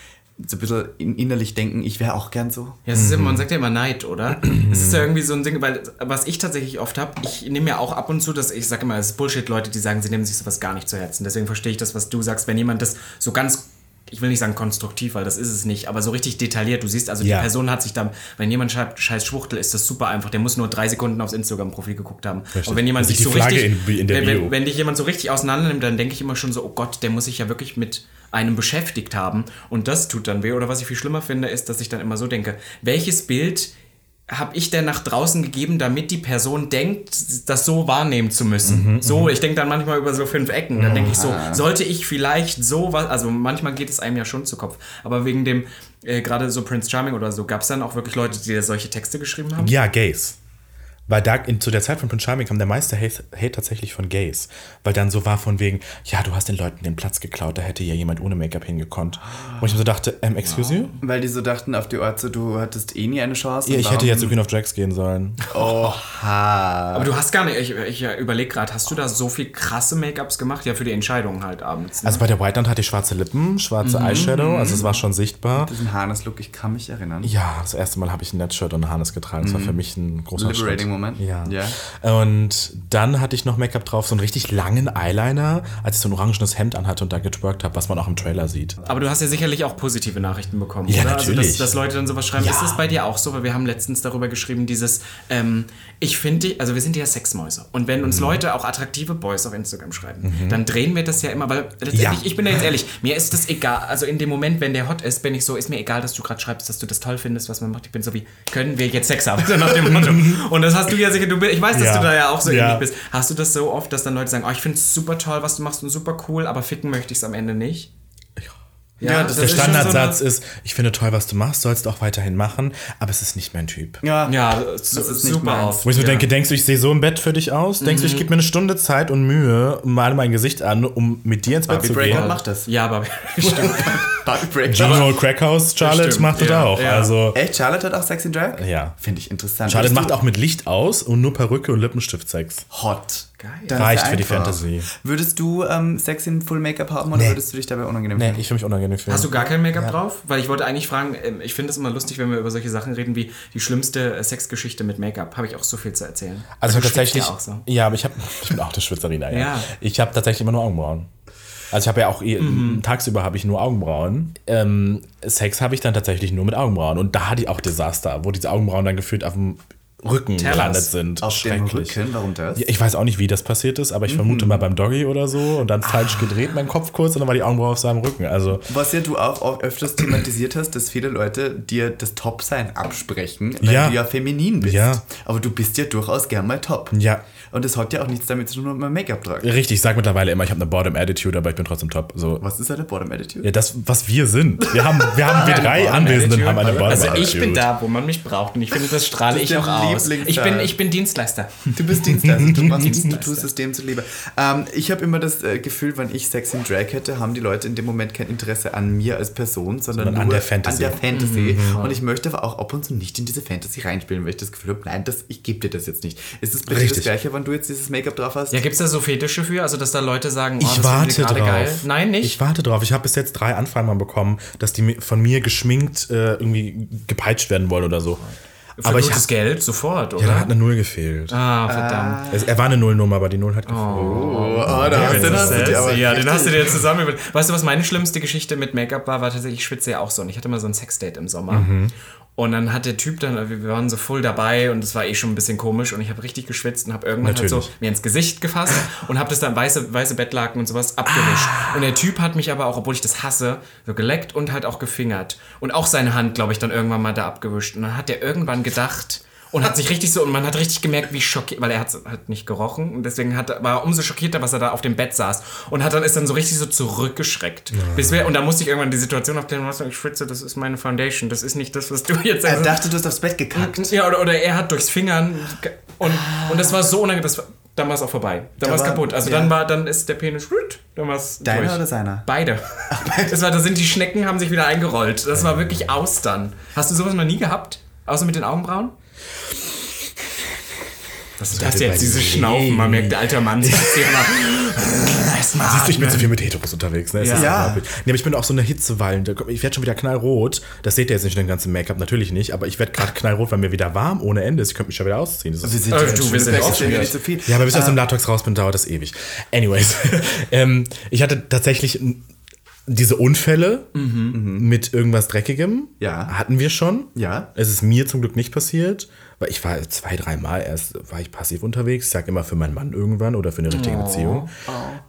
so ein bisschen in, innerlich denken, ich wäre auch gern so? Ja, es ist immer, man sagt ja immer Neid, oder? es ist ja irgendwie so ein Ding, weil was ich tatsächlich oft habe, ich nehme ja auch ab und zu, dass ich sage immer, es ist Bullshit, Leute, die sagen, sie nehmen sich sowas gar nicht zu Herzen. Deswegen verstehe ich das, was du sagst, wenn jemand das so ganz ich will nicht sagen konstruktiv, weil das ist es nicht, aber so richtig detailliert. Du siehst, also Ja. die Person hat sich da, wenn jemand schreibt, scheiß Schwuchtel, ist das super einfach. Der muss nur drei Sekunden aufs Instagram-Profil geguckt haben. Und wenn jemand Also sich so Flagge richtig, in- in der wenn, wenn, wenn dich jemand so richtig auseinander nimmt, dann denke ich immer schon so, oh Gott, der muss sich ja wirklich mit einem beschäftigt haben. Und das tut dann weh. Oder was ich viel schlimmer finde, ist, dass ich dann immer so denke, welches Bild habe ich denn nach draußen gegeben, damit die Person denkt, das so wahrnehmen zu müssen. so, ich denke dann manchmal über so fünf Ecken. Dann denke ich so, sollte ich vielleicht so was, also manchmal geht es einem ja schon zu Kopf. Aber wegen dem, äh, gerade so Prince Charming oder so, gab es dann auch wirklich Leute, die solche Texte geschrieben haben? Ja, Gays. Weil da in, zu der Zeit von Prince Charming kam der meiste Hate, Hate tatsächlich von Gays. Weil dann so war von wegen, ja, du hast den Leuten den Platz geklaut, da hätte ja jemand ohne Make-up hingekonnt. Und ich mir so dachte, ähm, excuse you? Weil die so dachten auf die so, du hattest eh nie eine Chance. Ja, ich hätte jetzt zu Queen of Drags gehen sollen. Oha. Aber du hast gar nicht, ich, ich überlege gerade, hast du da so viel krasse Make-ups gemacht? Ja, für die Entscheidungen halt abends. Ne? Also bei der White Night hatte ich schwarze Lippen, schwarze Eyeshadow, also es war schon sichtbar. Diesen Harness-Look, ich kann mich erinnern. Ja, das erste Mal habe ich ein Netshirt und ein Harness getragen. Das war für mich ein großer Liberating Schritt. Moment. Ja. Ja. Und dann hatte ich noch Make-up drauf, so einen richtig langen Eyeliner, als ich so ein orangenes Hemd anhatte und da getwerkt habe, was man auch im Trailer sieht. Aber du hast ja sicherlich auch positive Nachrichten bekommen, Ja, oder? Also, natürlich. dass, dass Leute dann sowas schreiben. Ja. Ist das bei dir auch so? Weil wir haben letztens darüber geschrieben, dieses, ähm, ich finde, also wir sind ja Sexmäuse. Und wenn Mhm. uns Leute auch attraktive Boys auf Instagram schreiben, dann drehen wir das ja immer, weil letztendlich, ich bin da jetzt ehrlich, mir ist das egal. Also in dem Moment, wenn der hot ist, bin ich so, ist mir egal, dass du gerade schreibst, dass du das toll findest, was man macht. Ich bin so wie, können wir jetzt Sex haben? Und das hast du ja sicher, du, bist- ich weiß, dass Ja. du da ja auch so Ja. ähnlich bist. Hast du das so oft, dass dann Leute sagen, oh, ich finde es super toll, was du machst und super cool, aber ficken möchte ich es am Ende nicht? Ja, das Der ist schon Standardsatz so ist, ich finde toll, was du machst, sollst du auch weiterhin machen, aber es ist nicht mein Typ. Ja. Ja, das ist ist nicht super oft. Wo ich so ja. denke, denkst du, ich sehe so im Bett für dich aus? Denkst du, ich gebe mir eine Stunde Zeit und Mühe, male mein Gesicht an, um mit dir ins Bett Barbie zu Breakout gehen? macht das. Ja, aber stimmt. Breakout. General Crackhouse, Charlotte stimmt, macht das ja, auch. ja. Also Echt? Charlotte hat auch Sex in Drag? Ja. Finde ich interessant. Charlotte macht auch mit Licht aus und nur Perücke und Lippenstift Sex. Hot. Geil. Dann Reicht ja für die. Fantasy. Würdest du ähm, Sex in Full Make-up haben oder Nee. würdest du dich dabei unangenehm Nee, fühlen? ich will mich unangenehm fühlen. Hast du gar kein Make-up drauf? Weil ich wollte eigentlich fragen, ähm, ich finde es immer lustig, wenn wir über solche Sachen reden wie die schlimmste äh, Sexgeschichte mit Make-up. Habe ich auch so viel zu erzählen. Also tatsächlich. Ja, auch so. Ja, aber ich habe, ich bin auch eine Schwitzerina, ja. Ja. Ich habe tatsächlich immer nur Augenbrauen. Also ich habe ja auch eh- Mhm. tagsüber habe ich nur Augenbrauen. Ähm, Sex habe ich dann tatsächlich nur mit Augenbrauen und da hatte ich auch Desaster, wo diese Augenbrauen dann gefühlt auf dem Rücken Tell gelandet sind. Auf dem Rücken, warum das? Ja, ich weiß auch nicht, wie das passiert ist, aber ich vermute Mhm. mal beim Doggy oder so und dann falsch Ah. gedreht, mein Kopf kurz und dann war die Augenbraue auf seinem Rücken. Also Was ja du auch, auch öfters thematisiert hast, dass viele Leute dir das Top-Sein absprechen, weil Ja. du ja feminin bist. Ja. Aber du bist ja durchaus gern mal top. Ja. Und das hat ja auch nichts damit zu tun, ob man Make-up tragt. richtig, ich sage mittlerweile immer, ich habe eine Bottom Attitude, aber ich bin trotzdem top. So. Was ist eine Bottom Attitude? Ja, das, was wir sind. Wir haben, wir haben, wir drei Anwesenden haben eine Bottom Also ich bin da, wo man mich braucht und ich finde, das strahle ich auch aus. Lieblings- Ich bin, ich bin Dienstleister. Du bist Dienstleister, du, machst, du Dienstleister. tust es dem zuliebe. Ähm, ich habe immer das äh, Gefühl, wenn ich Sex in Drag hätte, haben die Leute in dem Moment kein Interesse an mir als Person, sondern, Sondern nur an der Fantasy. An der Fantasy. Und ich möchte aber auch ab und zu nicht in diese Fantasy reinspielen, weil ich das Gefühl habe, nein, das, ich gebe dir das jetzt nicht. Ist es bei dir das Richtig. Gleiche, wenn du jetzt dieses Make-up drauf hast? Ja, gibt es da so Fetische für? Also, dass da Leute sagen, oh, Ich das warte drauf. geil? Nein, nicht? Ich warte drauf. Ich habe bis jetzt drei Anfragen mal bekommen, dass die von mir geschminkt äh, irgendwie gepeitscht werden wollen oder so. Für aber ich gutes ha- Geld sofort, oder? ja, da hat eine Null gefehlt. ah, verdammt. Es, er war eine Nullnummer, aber die Null hat gefehlt. Oh, da hast du, Den das hast du dir aber ja, den hast du dir zusammen. Weißt du, was meine schlimmste Geschichte mit Make-up war? War tatsächlich, ich schwitze ja auch so. Und ich hatte mal so ein Sexdate im Sommer. Und dann hat der Typ dann, wir waren so voll dabei und es war eh schon ein bisschen komisch und ich habe richtig geschwitzt und habe irgendwann halt so mir ins Gesicht gefasst und habe das dann weiße, weiße Bettlaken und sowas abgewischt. Und der Typ hat mich aber auch, obwohl ich das hasse, so geleckt und halt auch gefingert. Und auch seine Hand, glaube ich, dann irgendwann mal da abgewischt. Und dann hat der irgendwann gedacht, und hat sich richtig so, und man hat richtig gemerkt, wie schockiert, weil er hat halt nicht gerochen und deswegen hat, war er umso schockierter, was er da auf dem Bett saß und hat dann, ist dann so richtig so zurückgeschreckt. Bis wir, und da musste ich irgendwann die Situation aufklären, was ich schwitze, das ist meine Foundation, das ist nicht das, was du jetzt Er dachte, du hast aufs Bett gekackt. ja, oder, oder er hat durchs Fingern ge- und, und das war so unangenehm, das war, dann war es auch vorbei. Dann Da war es kaputt. Also ja. dann war, dann ist der Penis, schwut, dann war es Deiner durch. oder seiner? Beide. Das war, da sind die Schnecken, haben sich wieder eingerollt. Das war wirklich Austern. Hast du sowas noch nie gehabt? Außer mit den Augenbrauen? Was ist das jetzt, diese. Schnaufen? Man merkt, der alte Mann sitzt hier immer. Siehst du, ich bin zu viel mit Heteros unterwegs. Ne? Ja. ist Ja. nee, aber ich bin auch so eine Hitzewallen. Da komm- Ich werde schon wieder knallrot. Das seht ihr jetzt nicht in dem ganzen Make-up, natürlich nicht. Aber ich werde gerade knallrot, weil mir wieder warm ohne Ende ist. Ich könnte mich schon wieder ausziehen. Das ist Wir sind Äh, ja du, in wir sind Schöneberg, auch ist ja schon nicht so viel. Ja, aber bis ich aus dem Latex raus bin, dauert das ewig. Anyways, ähm, ich hatte tatsächlich diese Unfälle mit irgendwas Dreckigem. Ja. Hatten wir schon. Ja. Es ist mir zum Glück nicht passiert, weil ich war zwei, dreimal erst war ich passiv unterwegs. Ich sag immer für meinen Mann irgendwann oder für eine richtige Beziehung.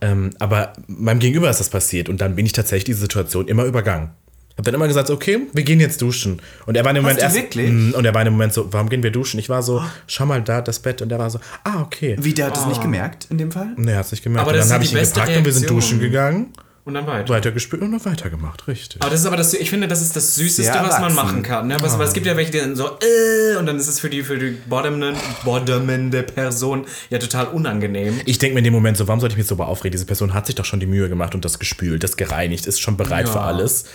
Ähm, aber meinem Gegenüber ist das passiert und dann bin ich tatsächlich diese Situation immer übergangen. Hab dann immer gesagt, okay, wir gehen jetzt duschen. Und er war in dem Moment erst. wirklich? Mm, Und er war in dem Moment so, warum gehen wir duschen? Ich war so, schau mal da, das Bett. Und er war so, ah, okay. Wie, der hat es nicht gemerkt in dem Fall? Nee, er hat's nicht gemerkt. Aber und das dann habe ich ihn gepackt und wir sind Reaktion. duschen gegangen, Und dann weiter. weitergespült und noch weitergemacht, richtig. Aber das ist aber das, ich finde, das ist das Süßeste, Sehr was man machen kann. Ne? Was, weil es gibt ja welche, die dann so, äh, und dann ist es für die, für die bottomende, bottomende Person ja total unangenehm. Ich denke mir in dem Moment so, warum sollte ich mich so aufregen? Diese Person hat sich doch schon die Mühe gemacht und das gespült, das gereinigt, ist schon bereit Ja. für alles.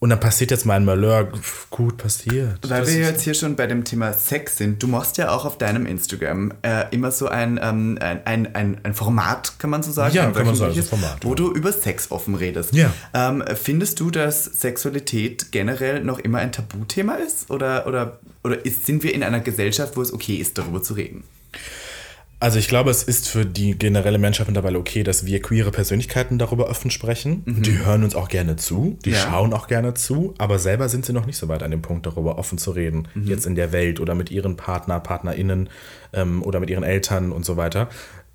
Und dann passiert jetzt mal ein Malheur. Gut, passiert. Weil wir jetzt hier schon bei dem Thema Sex sind, du machst ja auch auf deinem Instagram äh, immer so ein, ähm, ein, ein, ein, ein Format, kann man so sagen? Ja, kann man sagen, wöchentliches, so Format, Wo du über Sex offen redest. Ja. Ähm, findest du, dass Sexualität generell noch immer ein Tabuthema ist? Oder, oder, oder ist, sind wir in einer Gesellschaft, wo es okay ist, darüber zu reden? Also ich glaube, es ist für die generelle Menschheit mittlerweile okay, dass wir queere Persönlichkeiten darüber offen sprechen. Die hören uns auch gerne zu, die Ja. schauen auch gerne zu, aber selber sind sie noch nicht so weit an dem Punkt, darüber offen zu reden. Jetzt in der Welt oder mit ihren Partner, PartnerInnen ähm, oder mit ihren Eltern und so weiter.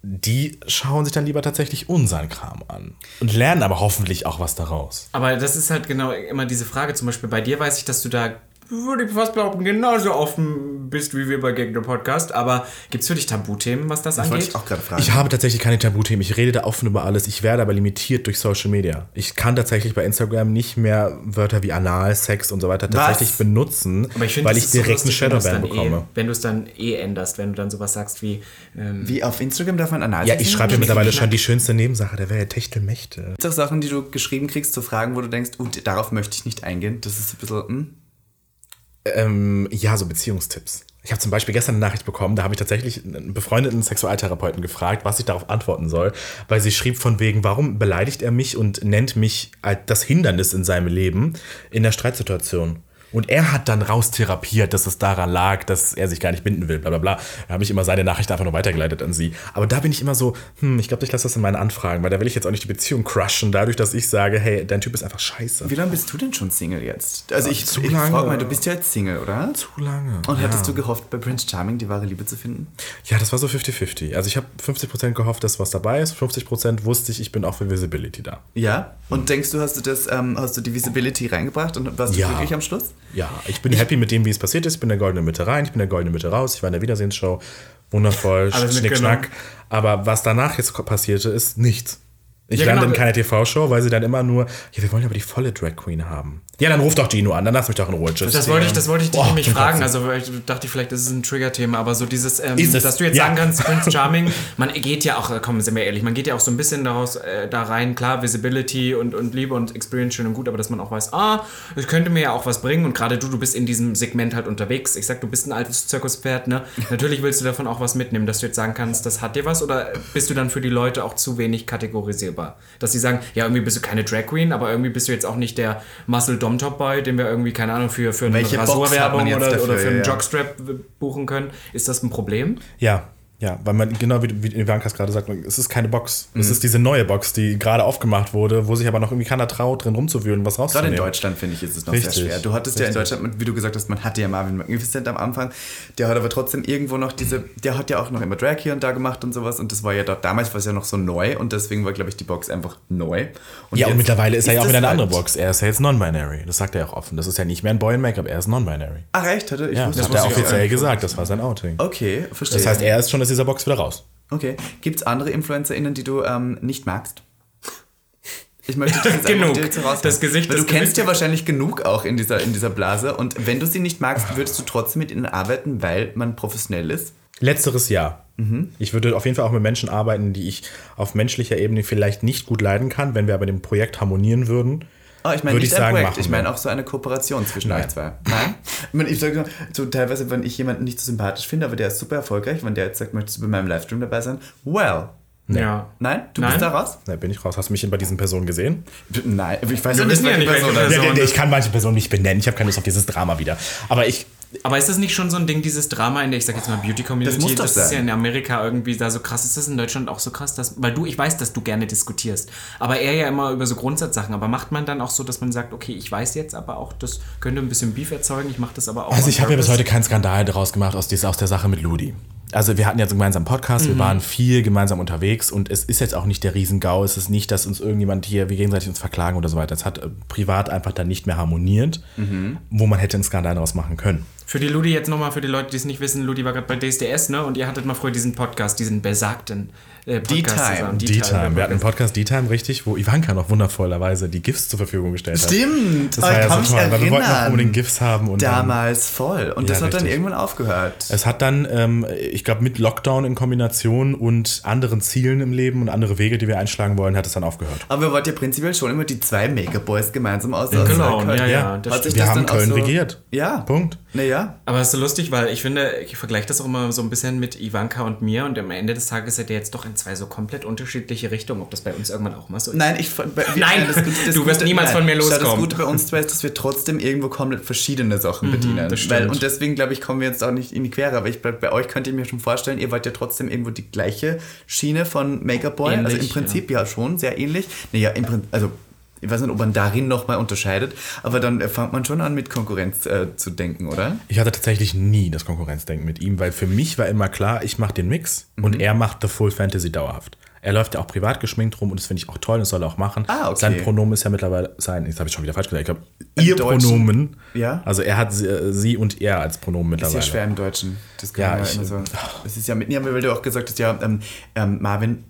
Die schauen sich dann lieber tatsächlich unseren Kram an und lernen aber hoffentlich auch was daraus. Aber das ist halt genau immer diese Frage. Zum Beispiel bei dir weiß ich, dass du da, würde ich fast behaupten, genauso offen bist wie wir bei Gag Podcast. Aber gibt es für dich Tabuthemen, was das, Das wollte angeht? ich auch gerade fragen. Ich habe tatsächlich keine Tabuthemen. Ich rede da offen über alles. Ich werde aber limitiert durch Social Media. Ich kann tatsächlich bei Instagram nicht mehr Wörter wie Anal, Sex und so weiter tatsächlich Was? benutzen, Aber ich finde, weil ich ist so direkt einen lustig, wenn du es Shadowban dann bekomme. Eh, wenn du es dann eh änderst, wenn du dann sowas sagst wie, ähm, Wie auf Instagram darf man Anal Ja, ich schreibe ja mittlerweile schon die schönste Nebensache der Welt, Techtelmächte. Gibt es auch Sachen, die du geschrieben kriegst, zu Fragen, wo du denkst, uh, darauf möchte ich nicht eingehen? Das ist ein bisschen, hm? Ähm, ja, so Beziehungstipps. Ich habe zum Beispiel gestern eine Nachricht bekommen, da habe ich tatsächlich einen befreundeten Sexualtherapeuten gefragt, was ich darauf antworten soll, weil sie schrieb von wegen, warum beleidigt er mich und nennt mich das Hindernis in seinem Leben in der Streitsituation. Und er hat dann raustherapiert, dass es daran lag, dass er sich gar nicht binden will, bla bla bla. Da habe ich immer seine Nachricht einfach nur weitergeleitet an sie. Aber da bin ich immer so, hm, ich glaube, ich lasse das in meine Anfragen, weil da will ich jetzt auch nicht die Beziehung crushen, dadurch, dass ich sage, hey, dein Typ ist einfach scheiße. Wie lange bist du denn schon Single jetzt? Also ich, zu ich lange. mal, du bist ja jetzt Single, oder? Zu lange. Und ja. hattest du gehofft, bei Prince Charming die wahre Liebe zu finden? Ja, das war so 50-50. Also ich habe 50% gehofft, dass was dabei ist, 50% wusste ich, ich bin auch für Visibility da. Ja. Und denkst du, hast du das, ähm, hast du die Visibility reingebracht und warst Ja. du glücklich am Schluss? Ja, ich bin happy mit dem, wie es passiert ist. Ich bin in der goldenen Mitte rein, ich bin in der goldenen Mitte raus. Ich war in der Wiedersehensshow. Wundervoll, Schnick. Schnack. Aber was danach jetzt passierte, ist nichts. Ich Ja, lande genau. in keine TV-Show, weil sie dann immer nur, ja, wir wollen aber die volle Drag Queen haben. Ja, dann ruft doch Gino an, dann lass mich doch in Ruhe. Tschüss. Das wollte ich, das wollte ich dich Boah, nämlich fragen. Also ich dachte, vielleicht ist es ein Trigger-Thema, aber so dieses, ähm, dass du jetzt ja. sagen kannst, Prince Charming, man geht ja auch, äh, komm, sind wir ehrlich, man geht ja auch so ein bisschen daraus äh, da rein, klar, Visibility und, und Liebe und Experience schön und gut, aber dass man auch weiß, ah, das könnte mir ja auch was bringen und gerade du, du bist in diesem Segment halt unterwegs. Ich sag, du bist ein altes Zirkuspferd, ne? Natürlich willst du davon auch was mitnehmen, dass du jetzt sagen kannst, das hat dir was oder bist du dann für die Leute auch zu wenig kategorisierbar? Dass sie sagen, ja, irgendwie bist du keine Drag Queen, aber irgendwie bist du jetzt auch nicht der Muscle Dom Top Boy, den wir irgendwie, keine Ahnung, für, für eine Rasurwerbung oder, dafür, oder für einen ja. Jockstrap buchen können. Ist das ein Problem? Ja, ja, weil man, genau wie, wie Ivankas gerade sagt, es ist keine Box. Es ist diese neue Box, die gerade aufgemacht wurde, wo sich aber noch irgendwie keiner traut, drin rumzuwühlen und was Gerade rauszunehmen. in Deutschland, finde ich, ist es noch Richtig, sehr schwer. Du hattest ja in richtig. Deutschland, wie du gesagt hast, man hatte ja Marvin Magnificent am Anfang. Der hat aber trotzdem irgendwo noch diese, der hat ja auch noch immer Drag hier und da gemacht und sowas. Und das war ja dort, damals war es ja noch so neu und deswegen war, glaube ich, die Box einfach neu. ja, und mittlerweile ist er ja auch wieder eine halt- andere Box. Er ist ja jetzt non-binary. Das sagt er ja auch offen. Das ist ja nicht mehr ein Boy in Make-up, er ist non-binary. Ach, echt? Hatte ich Ja, das hat er offiziell gesagt. Das war sein Outing. Okay, verstehe. Das heißt, er ist schon aus dieser Box wieder raus. Okay. Gibt es andere InfluencerInnen, die du ähm, nicht magst? Ich möchte das jetzt Genug. raushauen. Das Gesicht Weil du kennst ja wahrscheinlich genug auch in dieser, in dieser Blase. Und wenn du sie nicht magst, würdest du trotzdem mit ihnen arbeiten, weil man professionell ist? Letzteres Jahr. Ich würde auf jeden Fall auch mit Menschen arbeiten, die ich auf menschlicher Ebene vielleicht nicht gut leiden kann, wenn wir aber dem Projekt harmonieren würden. Oh, ich meine Würde nicht ich ein sagen, Projekt, machen ich meine auch so eine Kooperation zwischen Nein. euch zwei. Nein? Ich, meine, ich sage nur, so teilweise, wenn ich jemanden nicht so sympathisch finde, aber der ist super erfolgreich, wenn der jetzt sagt, möchtest du bei meinem Livestream dabei sein? Well. Ja. Nein? Du Nein. bist da raus? Da bin ich raus. Hast du mich bei diesen Personen gesehen? Nein, ich weiß Wir ja nicht, wissen ja nicht, welche Person Person-. Person ich kann manche Personen nicht benennen. Ich habe keine Lust auf dieses Drama wieder. Aber ich, Aber ist das nicht schon so ein Ding, dieses Drama in der, ich sag jetzt mal, Beauty-Community? Das muss doch ist sein. ja in Amerika irgendwie da so krass. Ist das in Deutschland auch so krass? Dass, weil du, ich weiß, dass du gerne diskutierst. Aber er ja immer über so Grundsatzsachen. Aber macht man dann auch so, dass man sagt, okay, ich weiß jetzt, aber auch, das könnte ein bisschen Beef erzeugen. Ich mache das aber auch. Also ich habe ja bis heute keinen Skandal daraus gemacht aus, dieser, aus der Sache mit Ludi. Also wir hatten jetzt einen gemeinsamen Podcast, wir waren viel gemeinsam unterwegs und es ist jetzt auch nicht der Riesengau, es ist nicht, dass uns irgendjemand hier, wir gegenseitig uns verklagen oder so weiter. Es hat äh, privat einfach dann nicht mehr harmoniert, wo man hätte einen Skandal daraus machen können. Für die Ludi jetzt nochmal, für die Leute, die es nicht wissen, Ludi war gerade bei DSDS, ne? Und ihr hattet mal früher diesen Podcast, diesen besagten äh, Podcast D-Time. D-Time, wir hatten einen Podcast D-Time, richtig, wo Ivanka noch wundervollerweise die GIFs zur Verfügung gestellt hat. Stimmt, Das war ja so toll, weil wir wollten auch erinnern. unbedingt GIFs haben. Und dann, Damals voll. Und das Ja, hat dann richtig. irgendwann aufgehört. es hat dann, ähm, ich glaube, mit Lockdown in Kombination und anderen Zielen im Leben und andere Wege, die wir einschlagen wollen, hat es dann aufgehört. Aber wir wollten ja prinzipiell schon immer die zwei Make-up-Boys gemeinsam aus. Genau, ja, ja. Ja, das Hat sich wir das haben dann Köln so- regiert. Ja. Punkt. Naja. Aber es ist so lustig, weil ich finde, ich vergleiche das auch immer so ein bisschen mit Ivanka und mir und am Ende des Tages seid ihr jetzt doch in zwei so komplett unterschiedliche Richtungen, ob das bei uns irgendwann auch mal so ist. Nein, ich bei- wir- Nein, du wirst niemals von mir schau, Das loskommen. Gute bei uns zwei ist, dass wir trotzdem irgendwo komplett verschiedene Sachen bedienen. Mhm, das Weil, und deswegen, glaube ich, kommen wir jetzt auch nicht in die Quere. Aber ich, bei, bei euch könnt ihr mir schon vorstellen, ihr wollt ja trotzdem irgendwo die gleiche Schiene von Make-up Boy. also im Prinzip ja. schon, sehr ähnlich. Naja, im Prinzip, also ich weiß nicht, ob man darin nochmal unterscheidet, aber dann äh, fängt man schon an, mit Konkurrenz äh, zu denken, oder? Ich hatte tatsächlich nie das Konkurrenzdenken mit ihm, weil für mich war immer klar, ich mache den Mix Mhm. und er macht The Full Fantasy dauerhaft. Er läuft ja auch privat geschminkt rum und das finde ich auch toll, das soll er auch machen. Ah, okay. Sein Pronomen ist ja mittlerweile sein, jetzt habe ich schon wieder falsch gesagt, ich glaube, ihr Deutschen? Pronomen. Ja. Also er hat sie, äh, sie und er als Pronomen Ist ja mittlerweile. schwer im Deutschen. Das kann Ja, ich- so. Das ist ja mit, ja, weil du auch gesagt hast, ja, ähm, ähm, Marvin,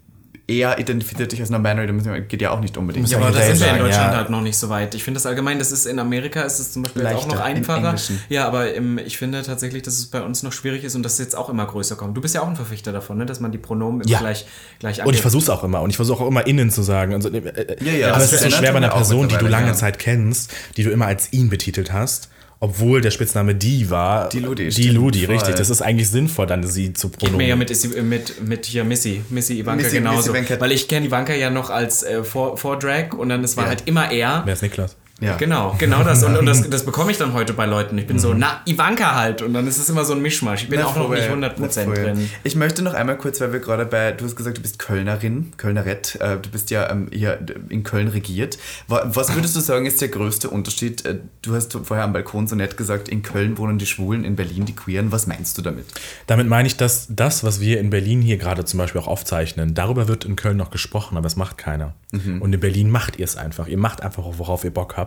er identifiziert dich als non-binary, da müssen wir- geht ja auch nicht unbedingt. Ja, aber da ich sind wir in Deutschland ja. halt noch nicht so weit. Ich finde das allgemein, das ist in Amerika ist es zum Beispiel jetzt auch Leichter, noch einfacher. Ja, aber im, ich finde tatsächlich, dass es bei uns noch schwierig ist und dass es jetzt auch immer größer kommt. Du bist ja auch ein Verfechter davon, ne? dass man die Pronomen immer Ja. gleich, gleich Und ich versuche es auch immer. Und ich versuche auch immer innen zu sagen. Also, äh, äh, Ja, ja, aber das es ist so schwer bei einer Person, die du lange ja. Zeit kennst, die du immer als ihn betitelt hast. Obwohl der Spitzname die war. Die Ludi, Die stimmt, Ludi, voll. richtig. Das ist eigentlich sinnvoll, dann sie zu Geht Pronomen. mir ja mit, Issy- mit, mit hier Missy, Missy Ivanka Missy- genauso. Missy. Weil ich kenne Ivanka ja noch als äh, vor, vor Drag und dann es war Ja. halt immer er. Wer ist Niklas? Ja. Genau, genau das. Und, und das, das bekomme ich dann heute bei Leuten. Ich bin Mhm. so, na, Ivanka halt. Und dann ist es immer so ein Mischmasch. Ich bin Na, auch noch nicht na, 100% voll. drin. Ich möchte noch einmal kurz, weil wir gerade bei, du hast gesagt, du bist Kölnerin, Kölnerett, äh, du bist ja ähm, hier in Köln regiert. Wa- Was würdest du sagen, ist der größte Unterschied? Äh, Du hast vorher am Balkon so nett gesagt, in Köln wohnen die Schwulen, in Berlin die Queeren. Was meinst du damit? Damit meine ich, dass das, was wir in Berlin hier gerade zum Beispiel auch aufzeichnen, darüber wird in Köln noch gesprochen, aber es macht keiner. Mhm. Und in Berlin macht ihr es einfach. Ihr macht einfach, worauf ihr Bock habt.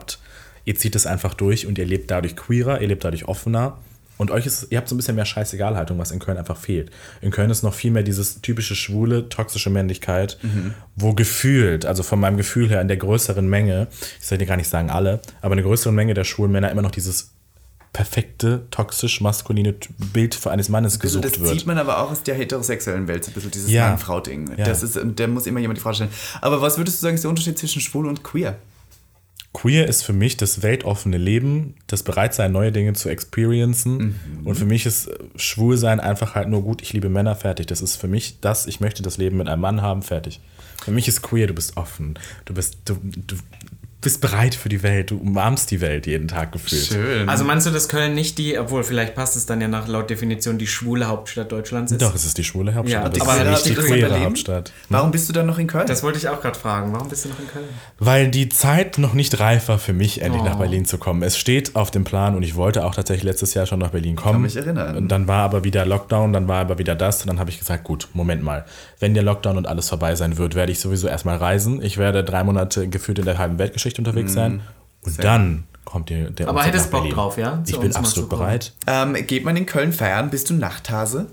Ihr zieht es einfach durch und ihr lebt dadurch queerer, ihr lebt dadurch offener. Und euch ist, ihr habt so ein bisschen mehr Scheißegalhaltung, was in Köln einfach fehlt. In Köln ist noch viel mehr dieses typische schwule, toxische Männlichkeit, wo gefühlt, also von meinem Gefühl her in der größeren Menge, ich soll dir gar nicht sagen alle, aber in der größeren Menge der schwulen Männer immer noch dieses perfekte, toxisch maskuline Bild für eines Mannes Also gesucht das wird. sieht man aber auch aus der heterosexuellen Welt, so ein bisschen dieses Ja. Mann-Frau-Ding. Ja. Das ist, und der muss immer jemand die Frage stellen. Aber was würdest du sagen, ist der Unterschied zwischen schwul und queer? Queer ist für mich das weltoffene Leben, das Bereitsein, neue Dinge zu experiencen. Und für mich ist äh, Schwulsein einfach halt nur gut, ich liebe Männer, fertig. Das ist für mich das, ich möchte das Leben mit einem Mann haben, fertig. Für mich ist queer, du bist offen, du bist, du, du bist bereit für die Welt, du umarmst die Welt jeden Tag gefühlt. Schön. Also meinst du, dass Köln nicht die, obwohl vielleicht passt es dann ja nach laut Definition die schwule Hauptstadt Deutschlands ist? Doch, es ist die schwule Hauptstadt, Ja, aber aber nicht die queere? Hauptstadt. Warum bist du dann noch in Köln? Das wollte ich auch gerade fragen. Warum bist du noch in Köln? Weil die Zeit noch nicht reif war für mich, endlich Oh. nach Berlin zu kommen. Es steht auf dem Plan und ich wollte auch tatsächlich letztes Jahr schon nach Berlin kommen. mich erinnern. Und dann war aber wieder Lockdown, dann war aber wieder das. Und dann habe ich gesagt, gut, Moment mal. Wenn der Lockdown und alles vorbei sein wird, werde ich sowieso erstmal reisen. Ich werde drei Monate gefühlt in der halben Weltgeschichte unterwegs sein. Und dann kommt der, der Aber hättest Bock Berlin. drauf, ja? Zu Ich bin absolut bereit. ähm, geht man in Köln feiern? Bist du Nachthase?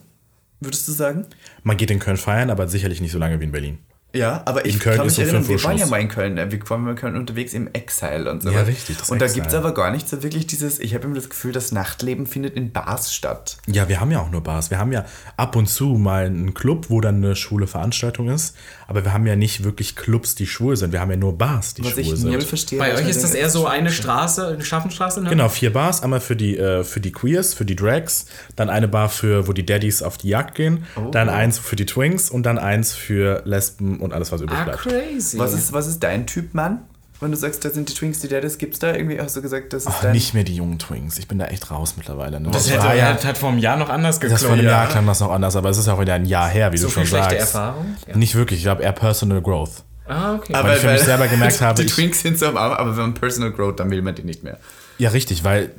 Würdest du sagen? Man geht in Köln feiern, aber sicherlich nicht so lange wie in Berlin. Ja, aber ich kann mich erinnern, 5 Uhr wir waren ja mal in Köln. äh, Wir waren in Köln unterwegs im Exile und so. Ja, richtig, das Und da gibt es aber gar nicht so wirklich dieses, ich habe immer das Gefühl, das Nachtleben findet in Bars statt. Ja, wir haben ja auch nur Bars. Wir haben ja ab und zu mal einen Club, wo dann eine schwule Veranstaltung ist. Aber wir haben ja nicht wirklich Clubs, die schwul sind. Wir haben ja nur Bars, die Was schwul ich sind. null verstehe. Bei euch ist das eher so eine Straße, eine Schaffenstraße? Ne? Genau, vier Bars. Einmal für die, äh, für die Queers, für die Drags. Dann eine Bar, für, wo die Daddies auf die Jagd gehen. Oh. Dann eins für die Twinks und dann eins für Lesben und alles, was übrig Ah, bleibt. crazy. Was ist, was ist dein Typ, Mann? Wenn du sagst, da sind die Twinks, die Daddies, gibt's da irgendwie, hast du gesagt, das ist Ach, dein... nicht mehr die jungen Twinks. Ich bin da echt raus mittlerweile. Ne? das Das hätte, ja, hat, hat vor einem Jahr noch anders geklungen. das vor einem Jahr klang das noch anders, aber es ist ja auch wieder ein Jahr her, wie So du schon sagst. Erfahrung? Ja. Nicht wirklich, ich glaube eher Personal Growth. Ah, okay. Weil ich für mich selber gemerkt habe, die Twinks sind so am Arm, aber wenn man Personal Growth, dann will man die nicht mehr. Ja, richtig, weil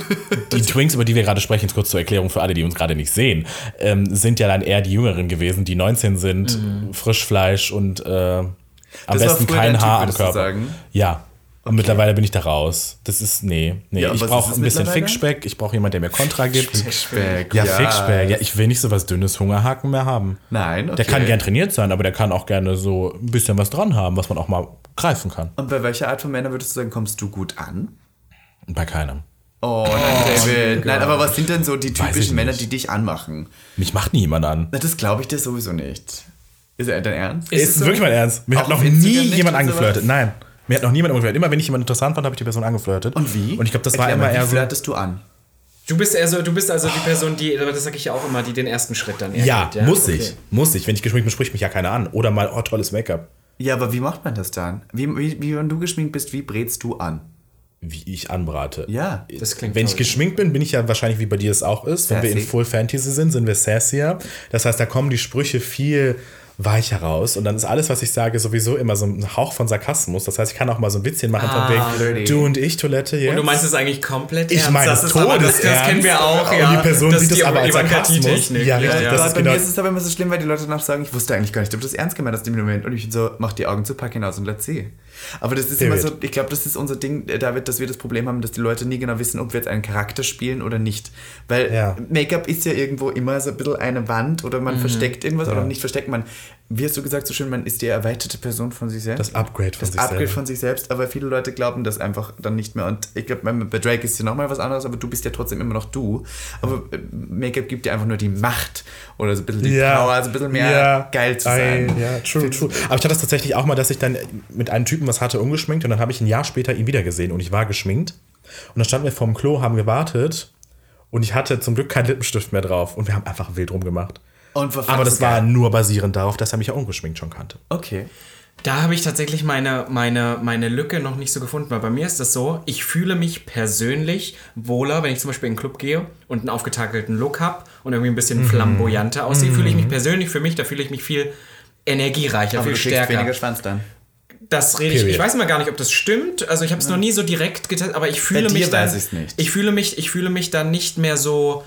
die Twinks, über die wir gerade sprechen, kurz zur Erklärung für alle, die uns gerade nicht sehen, ähm, sind ja dann eher die Jüngeren gewesen, die 19 sind, Frischfleisch und äh, am Das besten kein Haar am Körper. Ja. Und mittlerweile bin ich da raus. Das ist, nee, nee. Ja, ich brauche ein bisschen? Fickspeck, ich brauche jemanden, der mir Kontra gibt. Speck. Ja, Fickspeck. Ja, ich will nicht so was dünnes Hungerhaken mehr haben. Nein, okay. Der kann gern trainiert sein, aber der kann auch gerne so ein bisschen was dran haben, was man auch mal greifen kann. Und bei welcher Art von Männern würdest du sagen, kommst du gut an? Bei keinem. Oh, nein, David. Nein, aber was sind denn so die typischen Männer, die dich anmachen? Mich macht niemand an. Na, das glaube ich dir sowieso nicht. Ist er dein Ernst? Ist Ist, es so? wirklich mein Ernst. Mir hat noch nie jemand angeflirtet. sowas? Nein. Mir hat noch niemand angeflirtet. Immer wenn ich jemanden interessant fand, habe ich die Person angeflirtet. Und wie? Und ich glaube, das war Erklär immer mal, eher wie so. flirtest du an? Du bist also, du bist also die Person, die, das sage ich ja auch immer, die den ersten Schritt dann eher Ja, geht, muss Okay. ich. Muss ich. Wenn ich geschminkt bin, spricht mich ja keiner an. Oder mal, oh, tolles Make-up. Ja, aber wie macht man das dann? Wie, wie, wie wenn du geschminkt bist, wie brätst du an? Wie ich anbrate. Ja. Das klingt Wenn ich geschminkt bin, bin ich ja wahrscheinlich, wie bei dir es auch ist. Wenn wir in. Full Fantasy sind, sind wir sassier. Das heißt, da kommen die Sprüche viel weicher raus. Und dann ist alles, was ich sage, sowieso immer so ein Hauch von Sarkasmus. Das heißt, ich kann auch mal so ein Witzchen machen Ah, von wegen, du und ich, Toilette jetzt. Und du meinst es eigentlich komplett Ich ernst? meine das ist aber, das, das kennen wir auch, Und ja. die Person das sieht ist es aber als Sarkasmus. Ja, richtig, Ja, das Aber ist bei genau- mir ist es aber immer so schlimm, weil die Leute danach sagen, ich wusste eigentlich gar nicht, ob du das ernst gemeint hast in dem Moment. Und ich bin so, mach die Augen zu, pack hinaus und let's see. Aber das ist immer Period. so, ich glaube, das ist unser Ding, äh, David, dass wir das Problem haben, dass die Leute nie genau wissen, ob wir jetzt einen Charakter spielen oder nicht. Weil Ja. Make-up ist ja irgendwo immer so ein bisschen eine Wand oder man versteckt irgendwas oder nicht versteckt. Man, wie hast du gesagt so schön, man ist die erweiterte Person von sich selbst. Das Upgrade von das sich Upgrade selber. von sich selbst, aber viele Leute glauben das einfach dann nicht mehr. Und ich glaube, bei Drake ist ja nochmal was anderes, aber du bist ja trotzdem immer noch du. Aber äh, Make-up gibt dir einfach nur die Macht oder so ein bisschen die Power, also ein bisschen mehr geil zu sein. Ei, ja, true, true. Aber ich hatte das tatsächlich auch mal, dass ich dann mit einem Typen was hatte, ungeschminkt und dann habe ich ein Jahr später ihn wieder gesehen und ich war geschminkt. Und dann standen wir vorm Klo, haben gewartet und ich hatte zum Glück keinen Lippenstift mehr drauf und wir haben einfach wild rumgemacht. Aber das war nur basierend darauf, dass er mich ja ungeschminkt schon kannte. Okay. Da habe ich tatsächlich meine, meine, meine Lücke noch nicht so gefunden, weil bei mir ist das so, ich fühle mich persönlich wohler, wenn ich zum Beispiel in einen Club gehe und einen aufgetakelten Look habe und irgendwie ein bisschen Mhm. flamboyanter aussehe, fühle ich mich persönlich für mich, da fühle ich mich viel energiereicher, Aber viel du stärker. weniger Schwanz dann. Das rede ich. Period. Ich weiß immer gar nicht, ob das stimmt. Also ich habe es noch nie so direkt getestet, aber ich fühle dir mich dann. weiß ich's nicht. Ich fühle mich, ich fühle mich dann nicht mehr so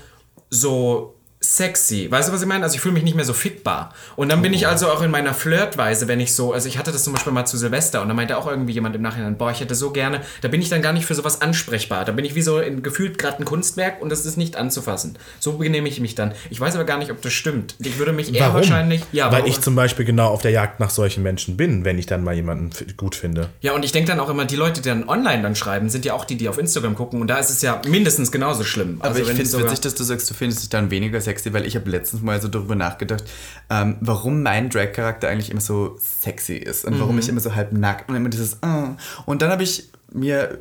so sexy. Weißt du, was ich meine? Also ich fühle mich nicht mehr so fickbar. Und dann bin ich also auch in meiner Flirtweise, wenn ich so, also ich hatte das zum Beispiel mal zu Silvester und da meinte auch irgendwie jemand im Nachhinein, boah, ich hätte so gerne, da bin ich dann gar nicht für sowas ansprechbar. Da bin ich wie so in, gefühlt gerade ein Kunstwerk und das ist nicht anzufassen. So benehme ich mich dann. Ich weiß aber gar nicht, ob das stimmt. Ich würde mich eher Warum? wahrscheinlich, ja, Weil warum? ich zum Beispiel genau auf der Jagd nach solchen Menschen bin, wenn ich dann mal jemanden gut finde. Ja, und ich denke dann auch immer, die Leute, die dann online dann schreiben, sind ja auch die, die auf Instagram gucken. Und da ist es ja mindestens genauso schlimm. Aber Also ich wenn finde es witzig, dass du sagst, du findest dich dann weniger sexy, weil ich habe letztens mal so darüber nachgedacht, ähm, warum mein Drag-Charakter eigentlich immer so sexy ist und Mhm. warum ich immer so halb nackt und immer dieses äh. Und dann habe ich mir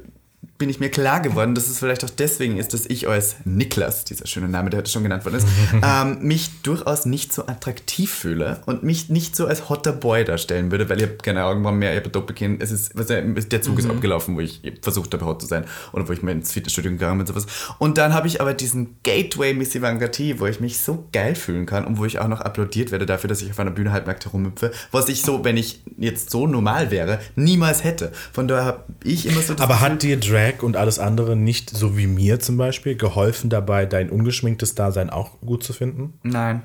bin ich mir klar geworden, dass es vielleicht auch deswegen ist, dass ich als Niklas, dieser schöne Name, der heute schon genannt worden ist, ähm, mich durchaus nicht so attraktiv fühle und mich nicht so als hotter Boy darstellen würde, weil ich habe keine Augenbrauen mehr, ich habe Doppelkinn, es ist, was, der Zug ist abgelaufen, wo ich versucht habe, hot zu sein oder wo ich mal ins Fitnessstudio gegangen bin und sowas. Und dann habe ich aber diesen Gateway Miss Ivanka T, wo ich mich so geil fühlen kann und wo ich auch noch applaudiert werde dafür, dass ich auf einer Bühne halbnackt herumhüpfe, was ich so, wenn ich jetzt so normal wäre, niemals hätte. Von daher habe ich immer so das Aber hat dir Drag und alles andere nicht, so wie mir zum Beispiel, geholfen dabei, dein ungeschminktes Dasein auch gut zu finden? Nein.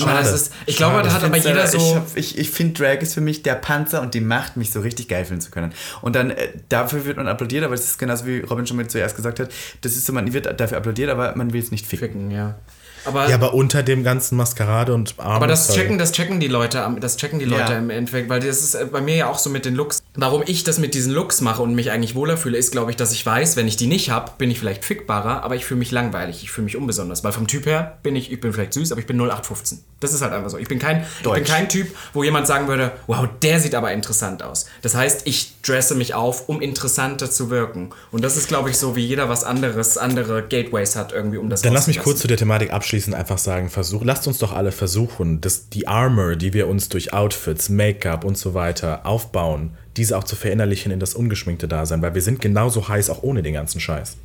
Aber das ist, ich glaube, Schade. da hat aber jeder so. Ich, hab- ich, ich finde, Drag ist für mich der Panzer und die Macht, mich so richtig geil fühlen zu können. Und dann, äh, dafür wird man applaudiert, aber es ist genauso wie Robin schon mal zuerst gesagt hat, das ist so, man wird dafür applaudiert, aber man will es nicht ficken. Ficken, ja. Aber, Ja, aber unter dem ganzen Maskerade und Arm. aber das checken, das checken die Leute, das checken die Leute Ja. im Endeffekt, weil das ist äh, bei mir ja auch so mit den Looks. Warum ich das mit diesen Looks mache und mich eigentlich wohler fühle, ist, glaube ich, dass ich weiß, wenn ich die nicht habe, bin ich vielleicht fickbarer, aber ich fühle mich langweilig, ich fühle mich unbesonders. Weil vom Typ her bin ich, ich bin vielleicht süß, aber ich bin 0815. Das ist halt einfach so. Ich bin kein, ich bin kein Typ, wo jemand sagen würde, wow, der sieht aber interessant aus. Das heißt, ich dresse mich auf, um interessanter zu wirken. Und das ist, glaube ich, so, wie jeder was anderes, andere Gateways hat irgendwie, um das Dann lass mich kurz zu der Thematik abschließend einfach sagen, versuch, lasst uns doch alle versuchen, dass die Armor, die wir uns durch Outfits, Make-up und so weiter aufbauen, diese auch zu verinnerlichen in das ungeschminkte Dasein, weil wir sind genauso heiß auch ohne den ganzen Scheiß.